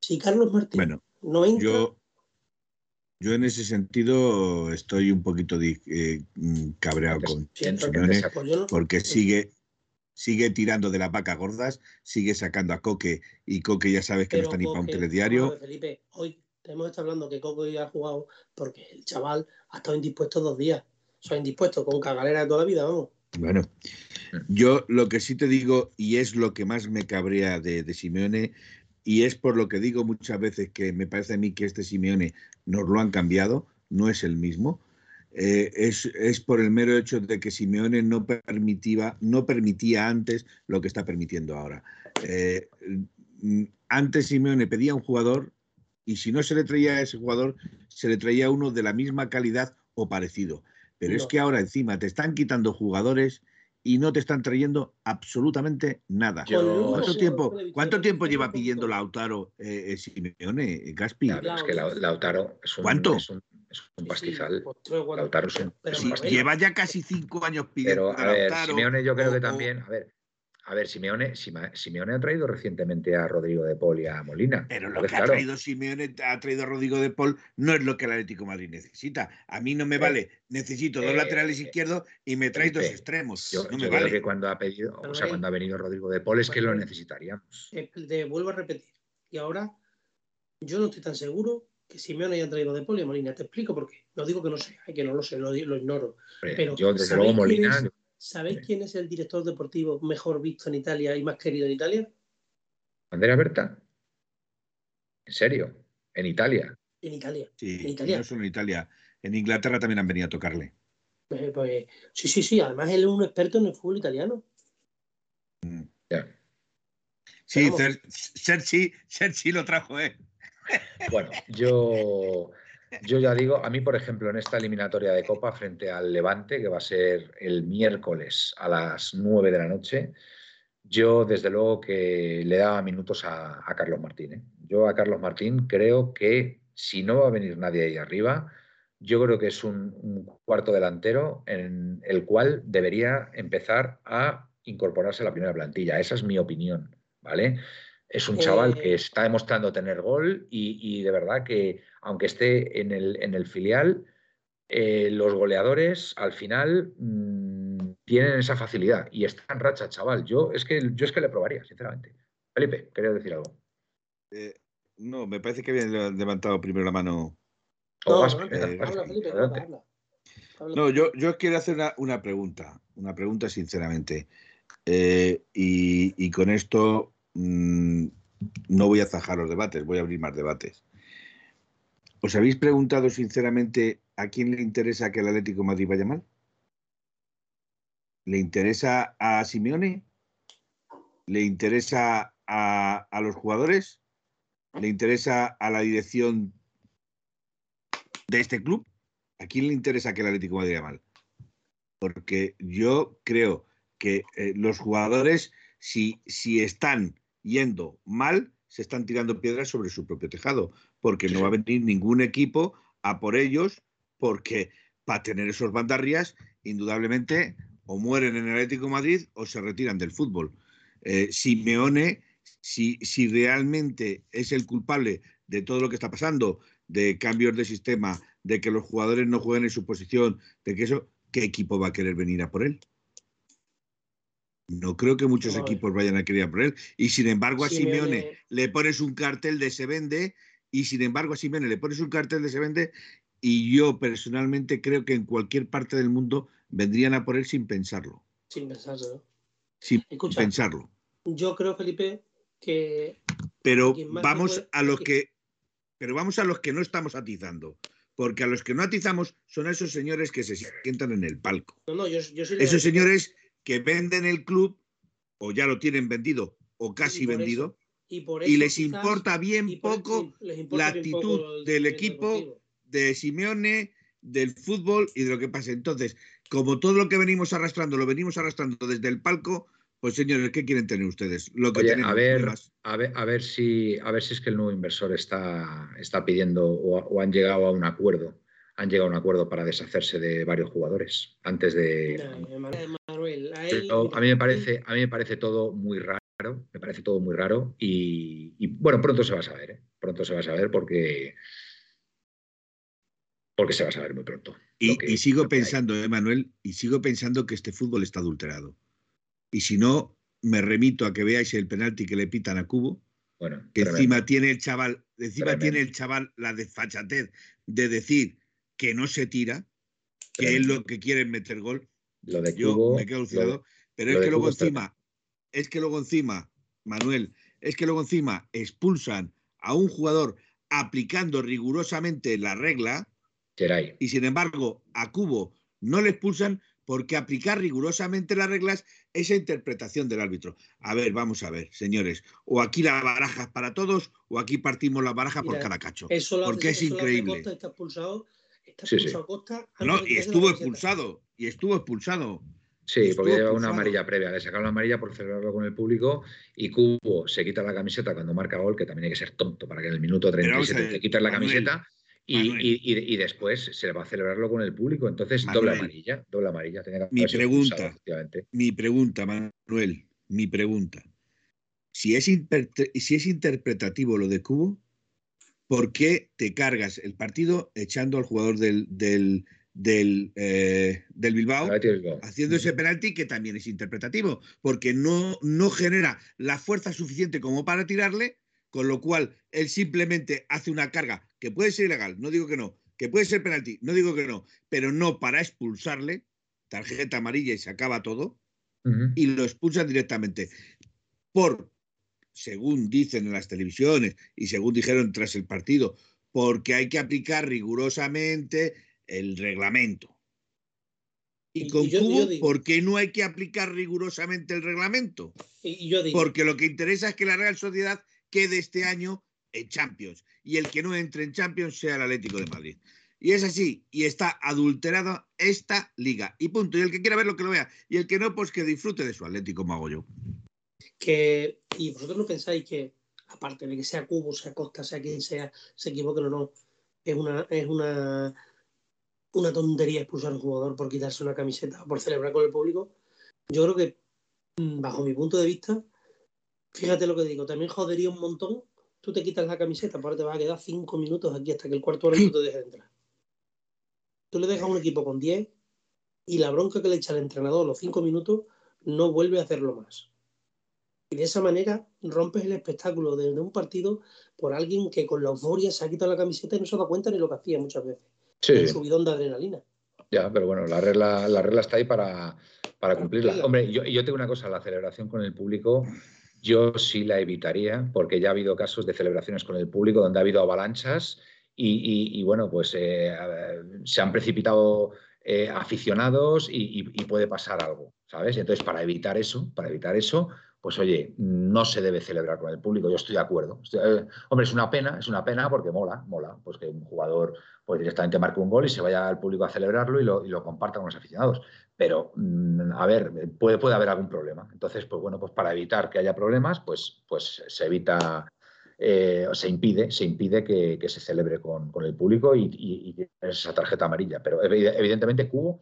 Si Carlos Martín Bueno, no entra, yo, yo en ese sentido estoy un poquito di- eh, cabreado Porque con siento que Simeone pues porque sigue, sigue tirando de las vacas gordas, sigue sacando a Coque y Coque ya sabes que no está ni para un Coque- telediario. Felipe, hoy hemos estado hablando que ya ha jugado porque el chaval ha estado indispuesto dos días. O sea, indispuesto con cagalera de toda la vida, vamos. Bueno, yo lo que sí te digo, y es lo que más me cabrea de, de Simeone, y es por lo que digo muchas veces que me parece a mí que este Simeone nos lo han cambiado, no es el mismo, eh, es, es por el mero hecho de que Simeone no permitía, no permitía antes lo que está permitiendo ahora. Eh, mm, antes Simeone pedía un jugador y si no se le traía a ese jugador, se le traía uno de la misma calidad o parecido. Pero es que ahora encima te están quitando jugadores y no te están trayendo absolutamente nada. Yo- ¿Cuánto tiempo, cuánto tiempo lleva pidiendo Lautaro eh, eh, Simeone, eh, Gaspi? Pero es que Lau- Lautaro es un, ¿Cuánto? es un, es un Sí, sí, pastizal. Lautaro es un- es pastizal. lleva ya casi cinco años pidiendo Pero, a ver, Lautaro. Simeone yo creo o- que también, a ver, A ver, Simeone, Simeone ha traído recientemente a Rodrigo de Paul y a Molina. Pero lo que ha traído Simeone, ha traído a Rodrigo de Paul, no es lo que el Atlético Madrid necesita. A mí no me vale, necesito dos laterales eh, izquierdos y me traes dos extremos. Yo, no me vale. que cuando ha pedido, o sea, cuando ha venido Rodrigo de Paul es que lo necesitaríamos. Eh, te vuelvo a repetir. Y ahora, yo no estoy tan seguro que Simeone haya traído de Paul y a Molina. Te explico por qué. No digo que no sé, que no lo sé, lo, ignoro. Pero yo, desde luego, Molina. ¿Sabéis quién es el director deportivo mejor visto en Italia y más querido en Italia? Andrea Berta. ¿En serio? ¿En Italia? En Italia. Sí, en Italia. no solo en Italia. En Inglaterra también han venido a tocarle. Pues, pues, sí, sí, sí. Además, él es un experto en el fútbol italiano. Mm. Sí, Sergi, Sergi lo trajo, ¿eh? Bueno, yo yo ya digo, a mí, por ejemplo, en esta eliminatoria de Copa frente al Levante, que va a ser el miércoles a las 9 de la noche, yo desde luego que le daba minutos a, Carlos Martín. ¿eh? Yo a Carlos Martín creo que si no va a venir nadie ahí arriba, yo creo que es un, un cuarto delantero en el cual debería empezar a incorporarse a la primera plantilla. Esa es mi opinión, ¿vale? Es un chaval que eh. está demostrando tener gol y, de verdad que, aunque esté en el, en el filial, eh, los goleadores al final mm, tienen esa facilidad y está en racha, chaval. Yo es que yo es que le probaría, sinceramente. Felipe, quería decir algo. Eh, no, me parece que habían levantado primero la mano. No, yo, yo quiero hacer una, pregunta, una pregunta sinceramente. y, con esto Mm, no voy a zajar los debates, voy a abrir más debates. ¿Os habéis preguntado sinceramente a quién le interesa que el Atlético Madrid vaya mal? ¿Le interesa a Simeone? ¿Le interesa a, los jugadores? ¿Le interesa a la dirección de este club? ¿A quién le interesa que el Atlético Madrid vaya mal? Porque yo creo que eh, los jugadores, si, si están yendo mal, se están tirando piedras sobre su propio tejado, porque no va a venir ningún equipo a por ellos, porque para tener esos bandarrias, indudablemente, o mueren en el Atlético Madrid o se retiran del fútbol. Eh, Simeone, si, si realmente es el culpable de todo lo que está pasando, de cambios de sistema, de que los jugadores no jueguen en su posición, de que eso, ¿qué equipo va a querer venir a por él? No creo que muchos equipos vayan a querer por él. Y sin embargo, a Simeone, le pones un cartel de se vende, y sin embargo, a Simeone le pones un cartel de se vende, y yo personalmente creo que en cualquier parte del mundo vendrían a por él sin pensarlo. Sin pensarlo. Sin pensarlo. Yo creo, Felipe, que. Pero vamos a los que. Pero vamos a los que no estamos atizando. Porque a los que no atizamos son esos señores que se sientan en el palco. No, no, yo, esos señores que venden el club o ya lo tienen vendido o casi vendido y, les importa bien poco la actitud del equipo de Simeone, del fútbol y de lo que pase. Entonces, como todo lo que venimos arrastrando lo venimos arrastrando desde el palco, pues señores, ¿qué quieren tener ustedes? Lo que a, ver, a, ver, a, ver, si, a ver si es que el nuevo inversor está, está pidiendo o han llegado a un acuerdo han llegado a un acuerdo para deshacerse de varios jugadores antes de. A, mí me parece, a mí me parece todo muy raro, me parece todo muy raro y, bueno, pronto se va a saber, ¿eh? pronto se va a saber porque porque se va a saber muy pronto. Y, sigo pensando, eh, Manuel, y sigo pensando que este fútbol está adulterado. Y si no, me remito a que veáis el penalti que le pitan a Cubo. Bueno, que encima tiene el chaval, encima tiene el chaval la desfachatez de decir que no se tira, que es lo que quieren meter gol. Lo de Yo me quedo alucinado. Pero es que luego encima, es que luego encima, Manuel, es que luego encima expulsan a un jugador aplicando rigurosamente la regla. Y sin embargo, a Cubo no le expulsan porque aplicar rigurosamente las reglas es esa interpretación del árbitro. A ver, vamos a ver, señores, o aquí la baraja es para todos o aquí partimos la baraja por cada cacho. porque es increíble. No, y estuvo expulsado, y estuvo expulsado. Sí, porque lleva una amarilla previa. Le sacaron la amarilla por celebrarlo con el público y Cubo se quita la camiseta cuando marca gol, que también hay que ser tonto para que en el minuto 37 te quitas la camiseta y, después se le va a celebrarlo con el público. Entonces, doble amarilla, doble amarilla. mi pregunta, mi pregunta, Manuel, mi pregunta. Si es, si es interpretativo lo de Cubo, ¿por qué te cargas el partido echando al jugador del, del, del, eh, Bilbao, haciendo ese penalti que también es interpretativo, porque no, no genera la fuerza suficiente como para tirarle, con lo cual él simplemente hace una carga que puede ser ilegal, no digo que no, que puede ser penalti, no digo que no, pero no para expulsarle, tarjeta amarilla y se acaba todo, y lo expulsan directamente. Por, según dicen en las televisiones y según dijeron tras el partido, porque hay que aplicar rigurosamente el reglamento. Y, con ¿por qué no hay que aplicar rigurosamente el reglamento? Porque lo que interesa es que la Real Sociedad quede este año en Champions y el que no entre en Champions sea el Atlético de Madrid. Y es así, y está adulterada esta liga. Y punto. Y el que quiera ver lo que lo vea. Y el que no, pues que disfrute de su Atlético Mago yo. Que, y vosotros no pensáis que, aparte de que sea Cubo, sea Costa, sea quien sea, se equivoque o no, es una, es una, una tontería expulsar a un jugador por quitarse una camiseta o por celebrar con el público. Yo creo que, mm, bajo mi punto de vista, fíjate lo que digo, también jodería un montón. Tú te quitas la camiseta, ahora te vas a quedar cinco minutos aquí hasta que el cuarto no te deje entrar. Tú le dejas un equipo con 10 y la bronca que le echa el entrenador los 5 minutos no vuelve a hacerlo más. Y de esa manera rompes el espectáculo de, un partido por alguien que con la euforia se ha quitado la camiseta y no se da cuenta ni lo que hacía muchas veces. Sí. Un subidón de adrenalina. Ya, pero bueno, la regla, la regla está ahí para, cumplirla. Hombre, yo, yo tengo una cosa, la celebración con el público, yo sí la evitaría, porque ya ha habido casos de celebraciones con el público donde ha habido avalanchas y, bueno, pues eh, se han precipitado eh, aficionados y, puede pasar algo, ¿sabes? Entonces, para evitar eso, para evitar eso, pues oye, no se debe celebrar con el público, yo estoy de acuerdo. Eh, hombre, es una pena, es una pena porque mola, mola, pues que un jugador pues directamente marque un gol y se vaya al público a celebrarlo y lo, y comparta con los aficionados. Pero, mm, a ver, puede, puede haber algún problema. Entonces, pues bueno, pues para evitar que haya problemas, pues, pues se evita eh, se impide, se impide que, se celebre con, el público y, esa tarjeta amarilla. Pero evidentemente Cubo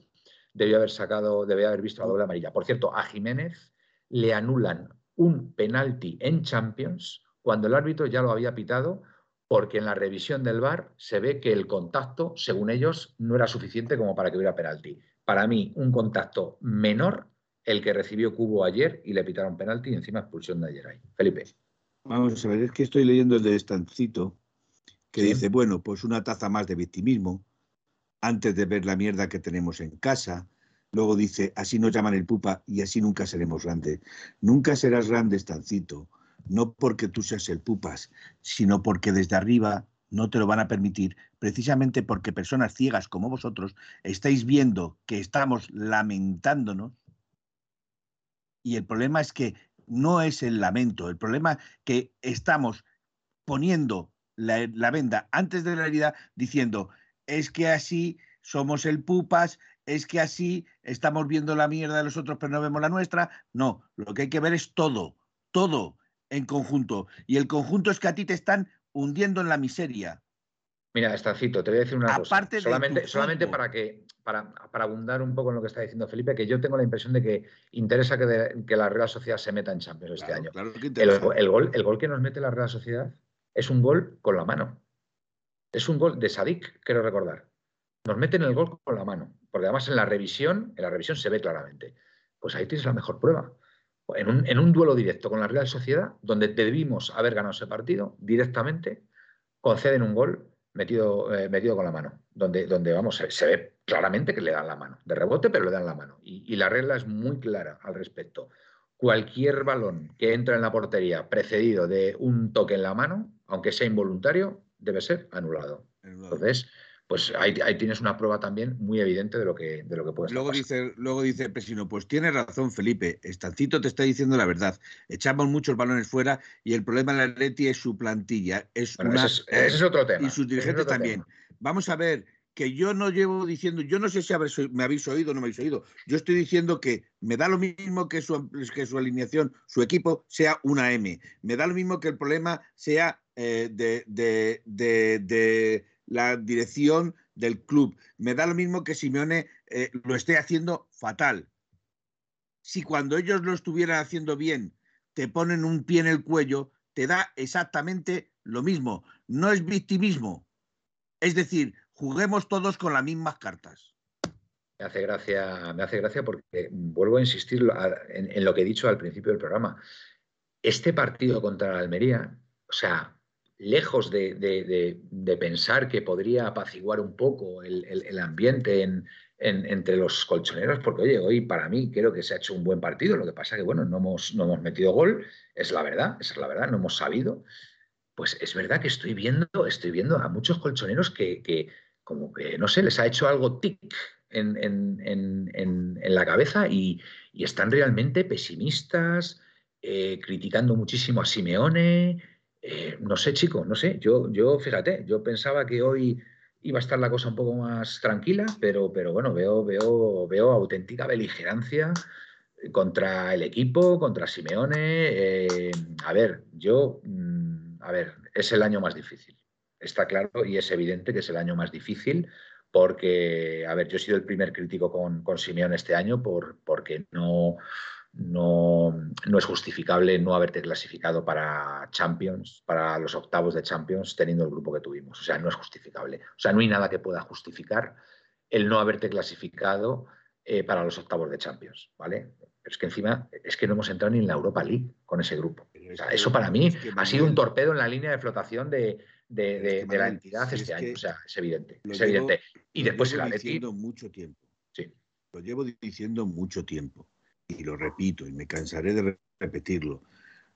debió haber sacado, debe haber visto la doble amarilla. Por cierto, a Jiménez le anulan un penalti en Champions cuando el árbitro ya lo había pitado porque en la revisión del VAR se ve que el contacto, según ellos, no era suficiente como para que hubiera penalti. Para mí, un contacto menor el que recibió Cubo ayer y le pitaron penalti y encima expulsión de ayer ahí. Felipe. Vamos a ver, es que estoy leyendo el de Estancito, que dice, bueno, pues una taza más de victimismo, antes de ver la mierda que tenemos en casa. Luego dice, así nos llaman el pupa y así nunca seremos grandes. Nunca serás grande, Estancito, no porque tú seas el pupas, sino porque desde arriba no te lo van a permitir, precisamente porque personas ciegas como vosotros estáis viendo que estamos lamentándonos. Y el problema es que no es el lamento, el problema que estamos poniendo la, venda antes de la herida diciendo, es que así somos el pupas, es que así estamos viendo la mierda de los otros pero no vemos la nuestra. No, lo que hay que ver es todo, todo en conjunto. Y el conjunto es que a ti te están hundiendo en la miseria. Mira, Estancito, te voy a decir una cosa. Solamente, solamente para que para, abundar un poco en lo que está diciendo Felipe, que yo tengo la impresión de que interesa que, la Real Sociedad se meta en Champions este año. el, gol, el gol que nos mete la Real Sociedad es un gol con la mano. Es un gol de Sadik, quiero recordar. Nos meten el gol con la mano, porque además en la revisión, en la revisión se ve claramente. Pues ahí tienes la mejor prueba. En un, en un duelo directo con la Real Sociedad, donde debimos haber ganado ese partido directamente, conceden un gol metido, eh, metido con la mano, donde, donde vamos, se, ve claramente que le dan la mano, de rebote, pero le dan la mano. Y, la regla es muy clara al respecto. Cualquier balón que entra en la portería precedido de un toque en la mano, aunque sea involuntario, debe ser anulado. Entonces, pues ahí, tienes una prueba también muy evidente de lo que, de lo que puede luego dice Luego dice Pesino, pues tiene razón Felipe, Estancito te está diciendo la verdad. Echamos muchos balones fuera y el problema de la Atleti es su plantilla. Es ese, es, otro tema. Y sus dirigentes también. Vamos a ver, que yo no llevo diciendo, yo no sé si me habéis oído o no me habéis oído, yo estoy diciendo que me da lo mismo que su, que su alineación, su equipo sea una M, me da lo mismo que el problema sea eh, de, de la dirección del club. Me da lo mismo que Simeone eh, lo esté haciendo fatal. si cuando ellos lo estuvieran haciendo bien te ponen un pie en el cuello, te da exactamente lo mismo. No es victimismo. Es decir, juguemos todos con las mismas cartas. Me hace gracia, me hace gracia porque vuelvo a insistir en, en lo que he dicho al principio del programa. Este partido contra la Almería, o sea, lejos de, pensar que podría apaciguar un poco el, ambiente entre los colchoneros, porque hoy para mí creo que se ha hecho un buen partido, lo que pasa que bueno, no hemos, no hemos metido gol, es la verdad, es la verdad, no hemos sabido. Pues es verdad que estoy viendo, estoy viendo a muchos colchoneros que, como que, no sé, les ha hecho algo tic en, la cabeza y, están realmente pesimistas, eh, criticando muchísimo a Simeone, eh, no sé, chico, no sé. Yo, yo, fíjate, yo pensaba que hoy iba a estar la cosa un poco más tranquila, pero, pero bueno, veo, veo, veo auténtica beligerancia contra el equipo, contra Simeone. Eh, a ver, yo, mm, a ver, es el año más difícil. Está claro y es evidente que es el año más difícil porque, a ver, yo he sido el primer crítico con, con Simeone este año por, porque no, no, no, es justificable no haberte clasificado para Champions, para los octavos de Champions, teniendo el grupo que tuvimos. O sea, no es justificable. O sea, no hay nada que pueda justificar el no haberte clasificado eh, para los octavos de Champions, ¿vale? Pero es que encima es que no hemos entrado ni en la Europa League con ese grupo. O sea, eso para mí ha sido un torpedo en la línea de flotación de, de, la entidad este año. O sea, es evidente. Es evidente. Y después el Atleti. mucho tiempo. Sí. Lo llevo diciendo mucho tiempo y lo repito y me cansaré de repetirlo,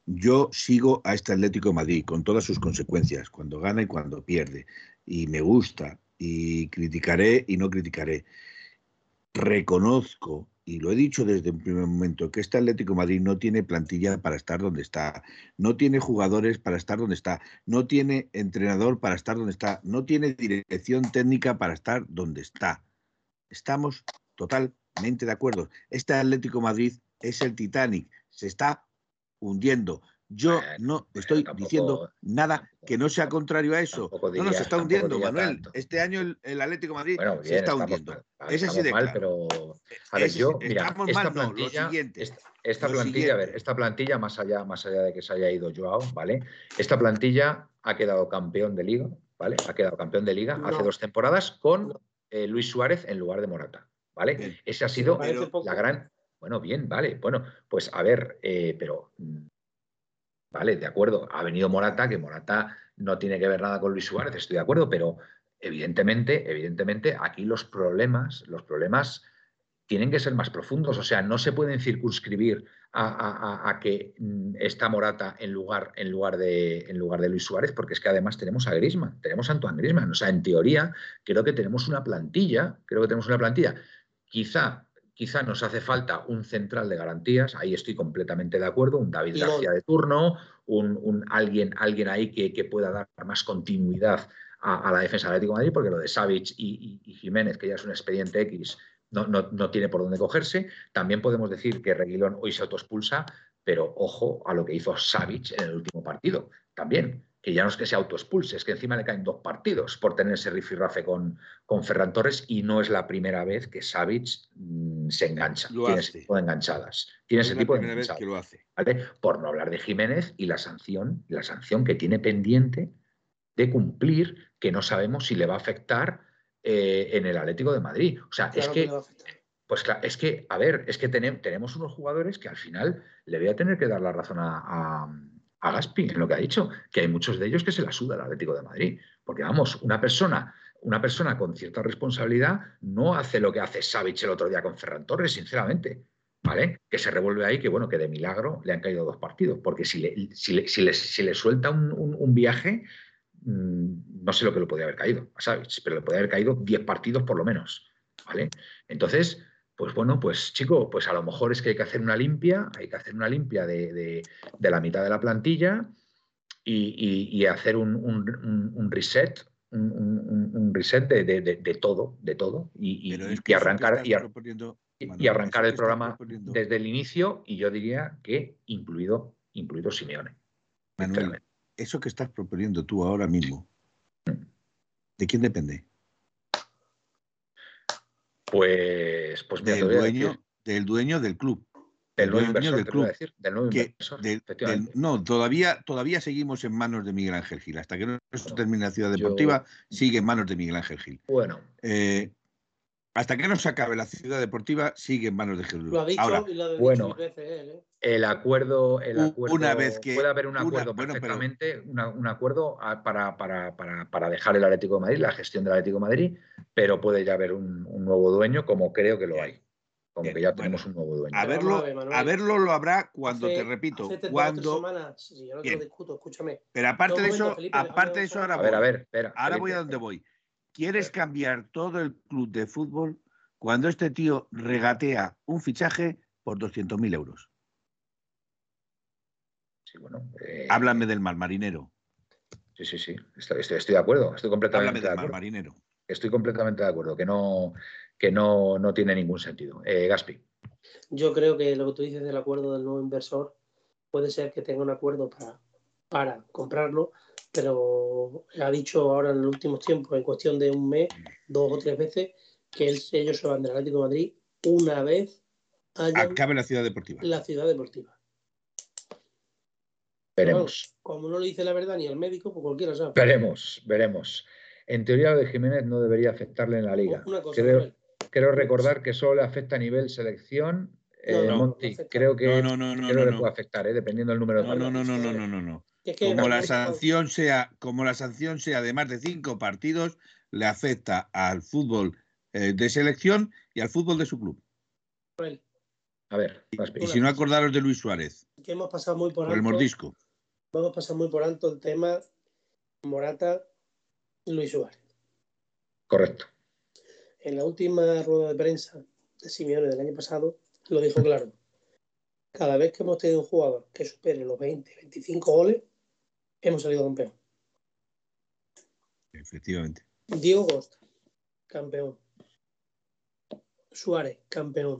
yo sigo a este Atlético Madrid con todas sus consecuencias, cuando gana y cuando pierde, y me gusta, y criticaré y no criticaré. Reconozco, y lo he dicho desde un primer momento, que este Atlético Madrid no tiene plantilla para estar donde está, no tiene jugadores para estar donde está, no tiene entrenador para estar donde está, no tiene dirección técnica para estar donde está. Estamos total de acuerdo. Este Atlético Madrid es el Titanic, se está hundiendo. Yo no estoy diciendo nada que no sea contrario a eso. no nos está hundiendo, Manuel. Este año el, Atlético Madrid se está hundiendo. es así de mal, pero a ver, yo, mira, esta plantilla, esta, plantilla, a ver, esta plantilla más allá, más allá de que se haya ido Joao, ¿vale? Esta plantilla ha quedado campeón de liga, ¿vale? Ha quedado campeón de liga hace dos temporadas con eh, Luis Suárez en lugar de Morata. ¿Vale? Ese ha sido la gran... Bueno, bien, vale. Bueno, pues a ver, eh, pero... Mm, vale, de acuerdo. Ha venido Morata, que Morata no tiene que ver nada con Luis Suárez, estoy de acuerdo, pero evidentemente, evidentemente, aquí los problemas, los problemas tienen que ser más profundos. O sea, no se pueden circunscribir a, que mm, está Morata en lugar, en, lugar de, en lugar de Luis Suárez, porque es que además tenemos a Grisman, tenemos a Antoine Grisman. O sea, en teoría, creo que tenemos una plantilla, creo que tenemos una plantilla Quizá, quizá nos hace falta un central de garantías, ahí estoy completamente de acuerdo, un David García de turno, un, alguien, alguien ahí que, pueda dar más continuidad a, la defensa del Atlético de Madrid, porque lo de Savic y, Jiménez, que ya es un expediente X, no, no, tiene por dónde cogerse. También podemos decir que Reguilón hoy se autoexpulsa, pero ojo a lo que hizo Savic en el último partido. También que ya no es que se autoexpulse, es que encima le caen dos partidos por tener ese rifirrafe con, con Ferran Torres y no es la primera vez que Savic mm, se engancha. tiene ese tipo de enganchadas. Tiene ese tipo de Vez que lo hace. Por no hablar de Jiménez y la sanción, la sanción que tiene pendiente de cumplir, que no sabemos si le va a afectar eh, en el Atlético de Madrid. O sea, es que, pues claro, es que, a ver, es que tenemos unos jugadores que al final le voy a tener que dar la razón a a Gaspi en lo que ha dicho, que hay muchos de ellos que se la suda el Atlético de Madrid. Porque vamos, una persona, una persona con cierta responsabilidad no hace lo que hace Savic el otro día con Ferran Torres, sinceramente. ¿Vale? Que se revuelve ahí, que bueno, que de milagro le han caído dos partidos. Porque si le, si le, suelta un, viaje, mm, no sé lo que le podría haber caído a Savic, pero le podría haber caído diez partidos por lo menos. ¿Vale? Entonces, pues bueno, pues chico, pues a lo mejor es que hay que hacer una limpia, hay que hacer una limpia de, la mitad de la plantilla y, hacer un, reset, un, reset de, todo, de todo, y, arrancar, y, arrancar el programa desde el inicio, y yo diría que incluido, incluido Simeone. Manuel, eso que estás proponiendo tú ahora mismo, mm. ¿de quién depende? Pues, pues del, dueño, del dueño del club. Del nuevo inversor, del club. decir, del nuevo que inversor, del- del- efectivamente. no, todavía, todavía seguimos en manos de Miguel Ángel Gil. Hasta que no termine la ciudad yo- deportiva, sigue en manos de Miguel Ángel Gil. Bueno, Eh, hasta que no se acabe la ciudad deportiva, sigue en manos de Jesús. Lo ha dicho Ahora, y lo ha dicho bueno. mil veces él, ¿eh? el acuerdo, el acuerdo una vez que- puede haber un una- acuerdo bueno, pero- perfectamente, una- un acuerdo a- para, para, para, para dejar el Atlético de Madrid, la gestión del Atlético de Madrid, pero puede ya haber un, un nuevo dueño, como creo que lo hay. Como Bien, que ya bueno. tenemos un nuevo dueño. a verlo, a verlo lo habrá cuando, Hace- te repito, hace tres cuando... semanas, sí, yo no te lo Bien. discuto, escúchame. Pero aparte de momento, eso, Felipe, aparte de eso, ahora A ver, voy. a ver, espera. Ahora voy a donde voy. ¿Quieres cambiar todo el club de fútbol cuando este tío regatea un fichaje por 200.000 euros? Sí, bueno, eh, Háblame del mar marinero. Sí, sí, sí. Estoy, estoy- estoy de acuerdo. Estoy completamente Háblame de del mar acuerdo. marinero. Estoy completamente de acuerdo. Que no, que no, no tiene ningún sentido. Eh, Gaspi. Yo creo que lo que tú dices del acuerdo del nuevo inversor puede ser que tenga un acuerdo para, para comprarlo, pero ha dicho ahora en los últimos tiempos, en cuestión de un mes, dos o tres veces, que él- ellos se van del Atlético de Madrid una vez Acabe la ciudad deportiva. la ciudad deportiva. Veremos. Como no le dice la verdad ni al médico, pues cualquiera sabe. Veremos, veremos. En teoría, lo de Jiménez no debería afectarle en la liga. Una cosa, creo, recordar que solo le afecta a nivel selección. No, Eh, no, Monti, no creo que, No, no, no, no, creo no, que no. puede afectar, eh, dependiendo del número de No, no, no, no, no, no, no. Es que Como la sanción sea, como la sanción sea de más de cinco partidos, le afecta al fútbol eh, de selección y al fútbol de su club. A ver. Y si no acordaros de Luis Suárez, que hemos pasado muy por por el alto, mordisco. vamos a pasar muy por alto el tema Morata y Luis Suárez. Correcto. En la última rueda de prensa de Simeone del año pasado, lo dijo claro. Cada vez que hemos tenido un jugador que supere los 20, 25 goles, hemos salido campeón. Efectivamente. Diego Costa, campeón. Suárez, campeón.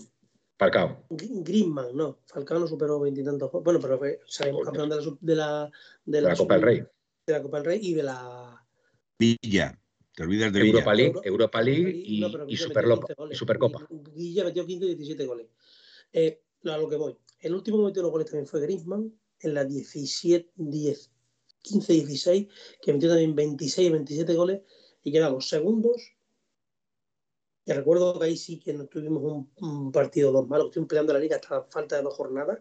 Falcao. Gr- Griezmann, no. Falcao no superó veintitantos goles. Bueno, pero fue- salimos campeón de la, de la, de De la Copa del Rey. de la Copa del Rey y de la Villa. Te olvidas de Villa. Europa League, Euro- Europa League y, No, pero y Guilla Superlopa- metió 15 goles. y Supercopa. Guilla metió 15 y 17 goles. Eh, a lo que voy. El último que metió los goles también fue Griezmann en la 17, 10, 15-16, que metió también 26 27 goles y quedamos segundos. Y recuerdo que ahí sí que no tuvimos un, un partido dos malos, estuvimos peleando la liga hasta falta de dos jornadas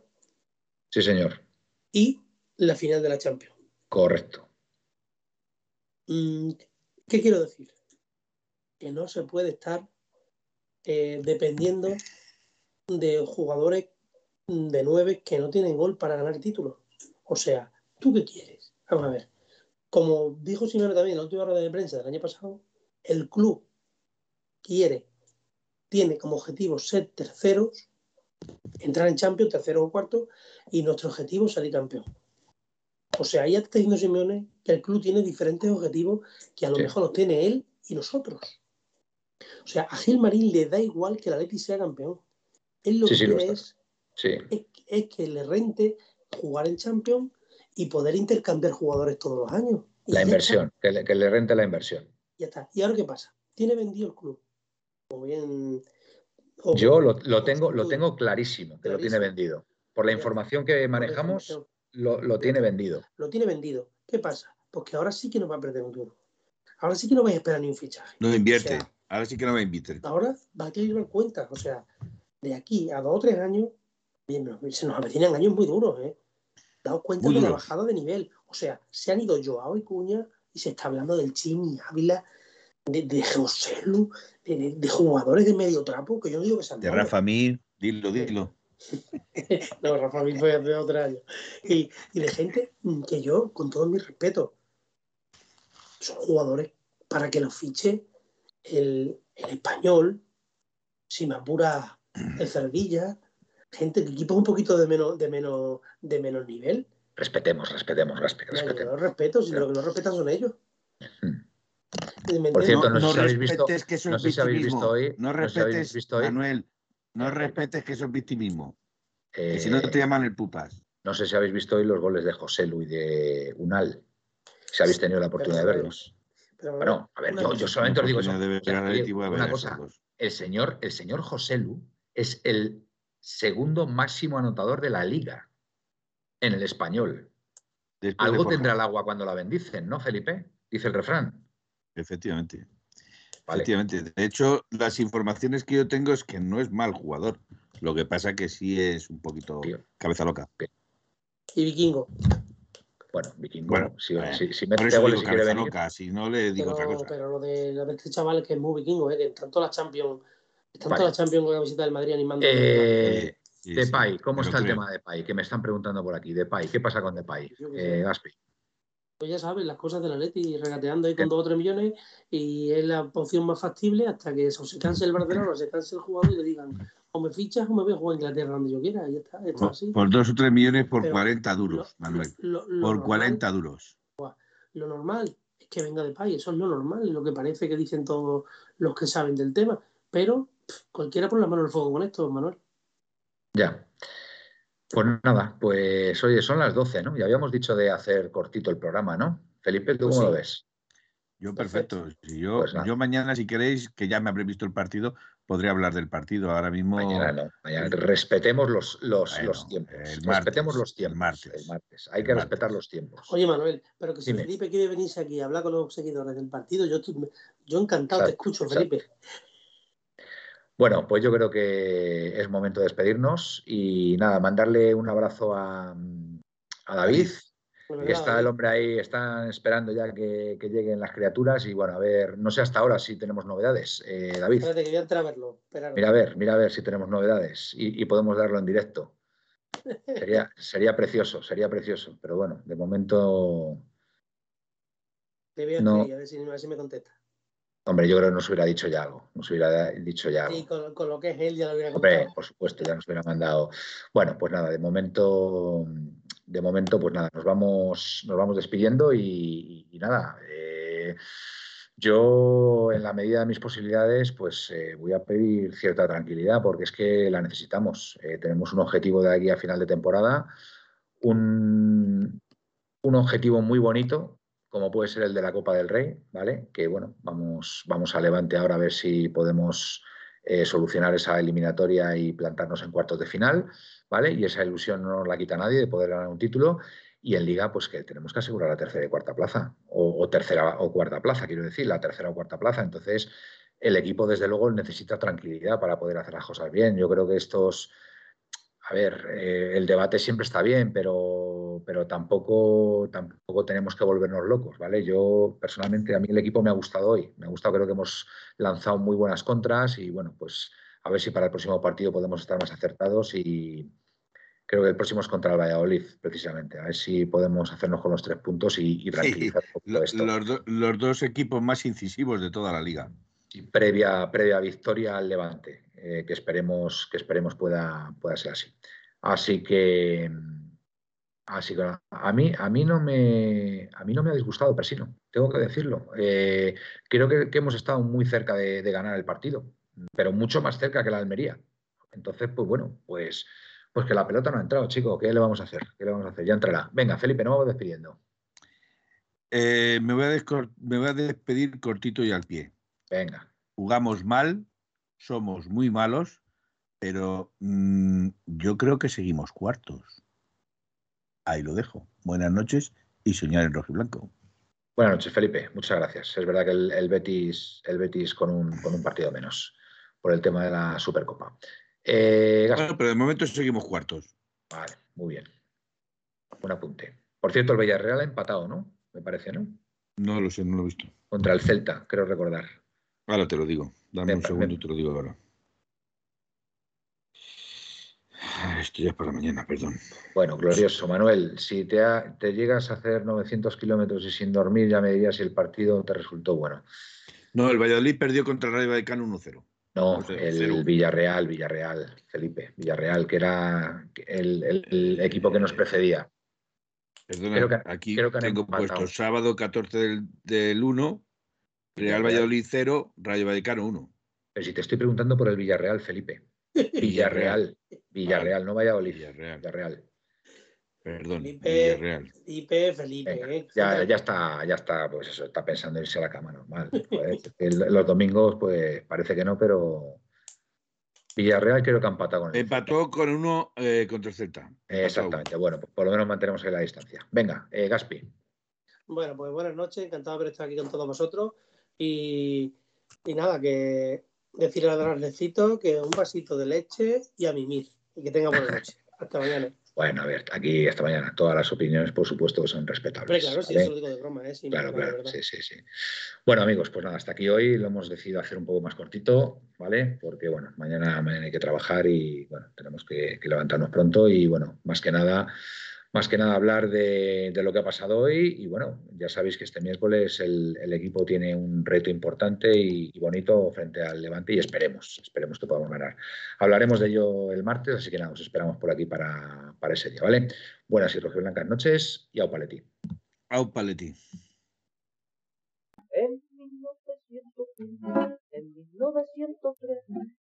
Sí, señor. y la final de la Champions. Correcto. Mm, ¿Qué quiero decir? Que no se puede estar eh, dependiendo de jugadores de nueve que no tienen gol para ganar títulos. O sea, ¿tú qué quieres? Vamos a ver. Como dijo Simeone también en la última rueda de prensa del año pasado, el club quiere, tiene como objetivo ser terceros, entrar en Champions, tercero o cuarto, y nuestro objetivo es salir campeón. O sea, ya está diciendo Simeone que el club tiene diferentes objetivos que a lo Sí. mejor los tiene él y nosotros. O sea, a Gil Marín le da igual que la Leti sea campeón. Él lo Sí, que sí, lo quiere está. es, Sí. es, es que le rente jugar en Champions y poder intercambiar jugadores todos los años. Y La inversión, que le, que le rente la inversión. ya está. ¿Y ahora qué pasa? Tiene vendido el club. Como bien. o- Yo lo, lo o- tengo, lo tengo clarísimo, que lo tiene vendido. Por la Ya. información que manejamos, lo, lo tiene vendido. Lo tiene vendido. ¿Qué pasa? Porque ahora sí que no va a perder un duro. Ahora sí que no vais a esperar ni un fichaje. No invierte. O sea, Ahora sí que no me invierte. ahora va a tener cuenta. O sea, de aquí a dos o tres años, bien, se nos avecinan años muy duros, ¿eh? Daos cuenta Muy de la duros. bajada de nivel. O sea, se han ido Joao y Cuña y se está hablando del Chimi Ávila, de, de José Lu, de, de- de jugadores de medio trapo, que yo no digo que sean De. Rafa Mir, dilo, dilo. No, Rafa Mir fue hace otro año. Y, y de gente que yo, con todo mi respeto, son jugadores para que los fiche el, el español, si me apura el Cervilla, gente equipos un poquito de menos, de menos, de menos nivel. Respetemos, respetemos, Yo respetemos. los respeto, si lo que no respetan son ellos. Mm. ¿Me Por cierto, no sé si habéis visto- respetes que eso no sé si habéis visto hoy- No no sé si habéis respetes, visto hoy- Manuel, no respetes que eso es victimismo. Eh, Que si no te llaman el pupas. no sé si habéis visto hoy los goles de José Lu y de Unal. Si habéis tenido la oportunidad de verlos. Pero, Bueno, a ver, yo, solamente os digo eso. O sea, una cosa, el señor, el señor José Lu es el segundo máximo anotador de la liga en el español. Después Algo tendrá el agua cuando la bendicen, ¿no, Felipe? Dice el refrán. Efectivamente. Vale. Efectivamente. De hecho, las informaciones que yo tengo es que no es mal jugador. Lo que pasa que sí es un poquito Tío. cabeza loca. Y Vikingo. Bueno, Vikingo, Bueno, si, eh, si, si Por eso digo cabeza loca, si no le digo otra Pero, cosa. pero lo de, lo de este chaval es que es muy vikingo, ¿eh? que en tanto la Champions, tanto Vale. la Champions con la camiseta del Madrid animando. Eh, Sí, Depay, sí, ¿cómo está el tema de Depay? Que me están preguntando por aquí. Depay, ¿qué pasa con Depay? Eh, Gaspi. Pues ya sabes, las cosas de la Leti, regateando ahí con Bien. 2 o 3 millones y es la opción más factible hasta que o se canse el Barcelona o se canse el jugador y le digan o me fichas o me voy a jugar a Inglaterra donde yo quiera. Y ya está, esto es así. Por dos o tres millones por Pero 40 duros, Lo- Manuel. lo- lo Por normal- 40 duros. Lo normal es que venga de Pay, eso es lo normal, lo que parece que dicen todos los que saben del tema. Pero pff, cualquiera pone la mano en el fuego con esto, Manuel. Ya. Pues nada, pues oye, son las 12, ¿no? Ya habíamos dicho de hacer cortito el programa, ¿no? Felipe, ¿tú Pues cómo sí. lo ves? Yo Perfecto. perfecto. Si yo, Pues yo mañana, si queréis, que ya me habré visto el partido, podré hablar del partido. Ahora mismo. Mañana no. Mañana respetemos los, los, Bueno, los tiempos. el respetemos martes, los el tiempos. martes. El martes. Hay El que martes. respetar los tiempos. Oye, Manuel, pero que si Dime. Felipe quiere venirse aquí a hablar con los seguidores del partido, yo, estoy- yo encantado te escucho, exacto. Felipe. Bueno, pues yo creo que es momento de despedirnos y nada, mandarle un abrazo a, a David, Bueno, que está el hombre ahí, están esperando ya que, que lleguen las criaturas y bueno, a ver, no sé hasta ahora si tenemos novedades. Eh, David, Espérate que voy a entrar a verlo. Mira a ver, mira a ver si tenemos novedades y, y podemos darlo en directo. Sería, sería precioso, sería precioso, pero bueno, de momento, Le voy a no. escribir, a ver si, a ver si me contesta. Hombre, yo creo que nos hubiera dicho ya algo, nos hubiera dicho ya algo. Sí, con, con lo que es él ya lo hubiera Hombre, contado. por supuesto, ya nos hubiera mandado. Bueno, pues nada, de momento, de momento, pues nada, nos vamos, nos vamos despidiendo y, y nada. eh, yo, en la medida de mis posibilidades, pues eh, voy a pedir cierta tranquilidad porque es que la necesitamos. Eh, tenemos un objetivo de aquí a final de temporada, un, un objetivo muy bonito, como puede ser el de la Copa del Rey, ¿vale? Que bueno, vamos, vamos a Levante ahora a ver si podemos eh, solucionar esa eliminatoria y plantarnos en cuartos de final, ¿vale? Y esa ilusión no nos la quita nadie de poder ganar un título. Y en Liga, pues que tenemos que asegurar la tercera y cuarta plaza, o, tercera o cuarta plaza, quiero decir, la tercera o cuarta plaza. Entonces, el equipo, desde luego, necesita tranquilidad para poder hacer las cosas bien. Yo creo que estos, a ver, eh, el debate siempre está bien, pero, pero tampoco, tampoco tenemos que volvernos locos, ¿vale? Yo, personalmente, a mí el equipo me ha gustado hoy. Me ha gustado, creo que hemos lanzado muy buenas contras y, bueno, pues a ver si para el próximo partido podemos estar más acertados y creo que el próximo es contra el Valladolid, precisamente. A ver si podemos hacernos con los tres puntos y, y tranquilizar esto. los, do- los dos equipos más incisivos de toda la liga. y previa, previa victoria al Levante, eh, que esperemos, que esperemos pueda, pueda ser así. Así que, así que a mí, a mí no me, a mí no me ha disgustado Persino, tengo que decirlo. Eh, creo que, que hemos estado muy cerca de, de ganar el partido, pero mucho más cerca que la Almería. Entonces, pues bueno, pues, pues que la pelota no ha entrado, chico. ¿Qué le vamos a hacer? ¿Qué le vamos a hacer? Ya entrará. Venga, Felipe, nos vamos despidiendo. Eh, me, voy a me voy a despedir cortito y al pie. Venga. Jugamos mal, somos muy malos, pero mm, yo creo que seguimos cuartos. Ahí lo dejo. Buenas noches y soñar en rojo y blanco. Buenas noches, Felipe. Muchas gracias. Es verdad que el, el Betis, el Betis con un, con un partido menos por el tema de la Supercopa. Eh, Bueno, pero de momento seguimos cuartos. Vale, muy bien. Un apunte. Por cierto, el Villarreal ha empatado, ¿no? Me parece, ¿no? No lo sé, no lo he visto. Contra el Celta, creo recordar. Ahora te lo digo. Dame Me un segundo me- y te lo digo ahora. Ah, Esto ya es para mañana, perdón. Bueno, glorioso. Manuel, si te, ha- te llegas a hacer 900 kilómetros y sin dormir, ya me dirías si el partido te resultó bueno. No, el Valladolid perdió contra el Rayo Vallecano 1-0. No, el. Villarreal, Villarreal, Felipe, Villarreal, que era el, el- el equipo que nos precedía. Perdona, Creo que- aquí creo que tengo puesto sábado 14 del, del 1, Real. Valladolid 0, Rayo Vallecano 1. Pero si te estoy preguntando por el Villarreal, Felipe. Villarreal, Villarreal, no Valladolid. Villarreal. Villarreal. Perdón, Felipe. Villarreal. Felipe, Felipe. Venga, ¿eh? ya, ya está, ya está, pues eso, está pensando en irse a la cama normal. El- los domingos, pues parece que no, pero Villarreal creo que ha empatado con el Empató con uno eh, contra el Celta. Exactamente, bueno, pues por lo menos mantenemos ahí la distancia. Venga, eh, Gaspi. Bueno, pues buenas noches, encantado de estar aquí con todos vosotros. Y, y nada, que decirle a Dralecito que un vasito de leche y a mimir. Y que tenga buena noche. Hasta mañana. Bueno, a ver, aquí esta mañana todas las opiniones, por supuesto, son respetables. Pero claro, sí, eso lo digo de broma, ¿eh? Sí, claro, no, claro, sí, sí, sí. Bueno, amigos, pues nada, hasta aquí hoy lo hemos decidido hacer un poco más cortito, ¿vale? Porque, bueno, mañana, mañana hay que trabajar y, bueno, tenemos que, que levantarnos pronto y, bueno, más que nada más que nada hablar de, de, lo que ha pasado hoy y bueno, ya sabéis que este miércoles el, el equipo tiene un reto importante y, y, bonito frente al Levante y esperemos, esperemos que podamos ganar. Hablaremos de ello el martes, así que nada, os esperamos por aquí para, para ese día, ¿vale? Buenas y rojiblancas noches y au paleti. Au paleti. En 1903, en 1903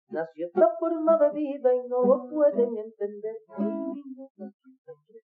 nació esta forma de vida y no lo pueden entender.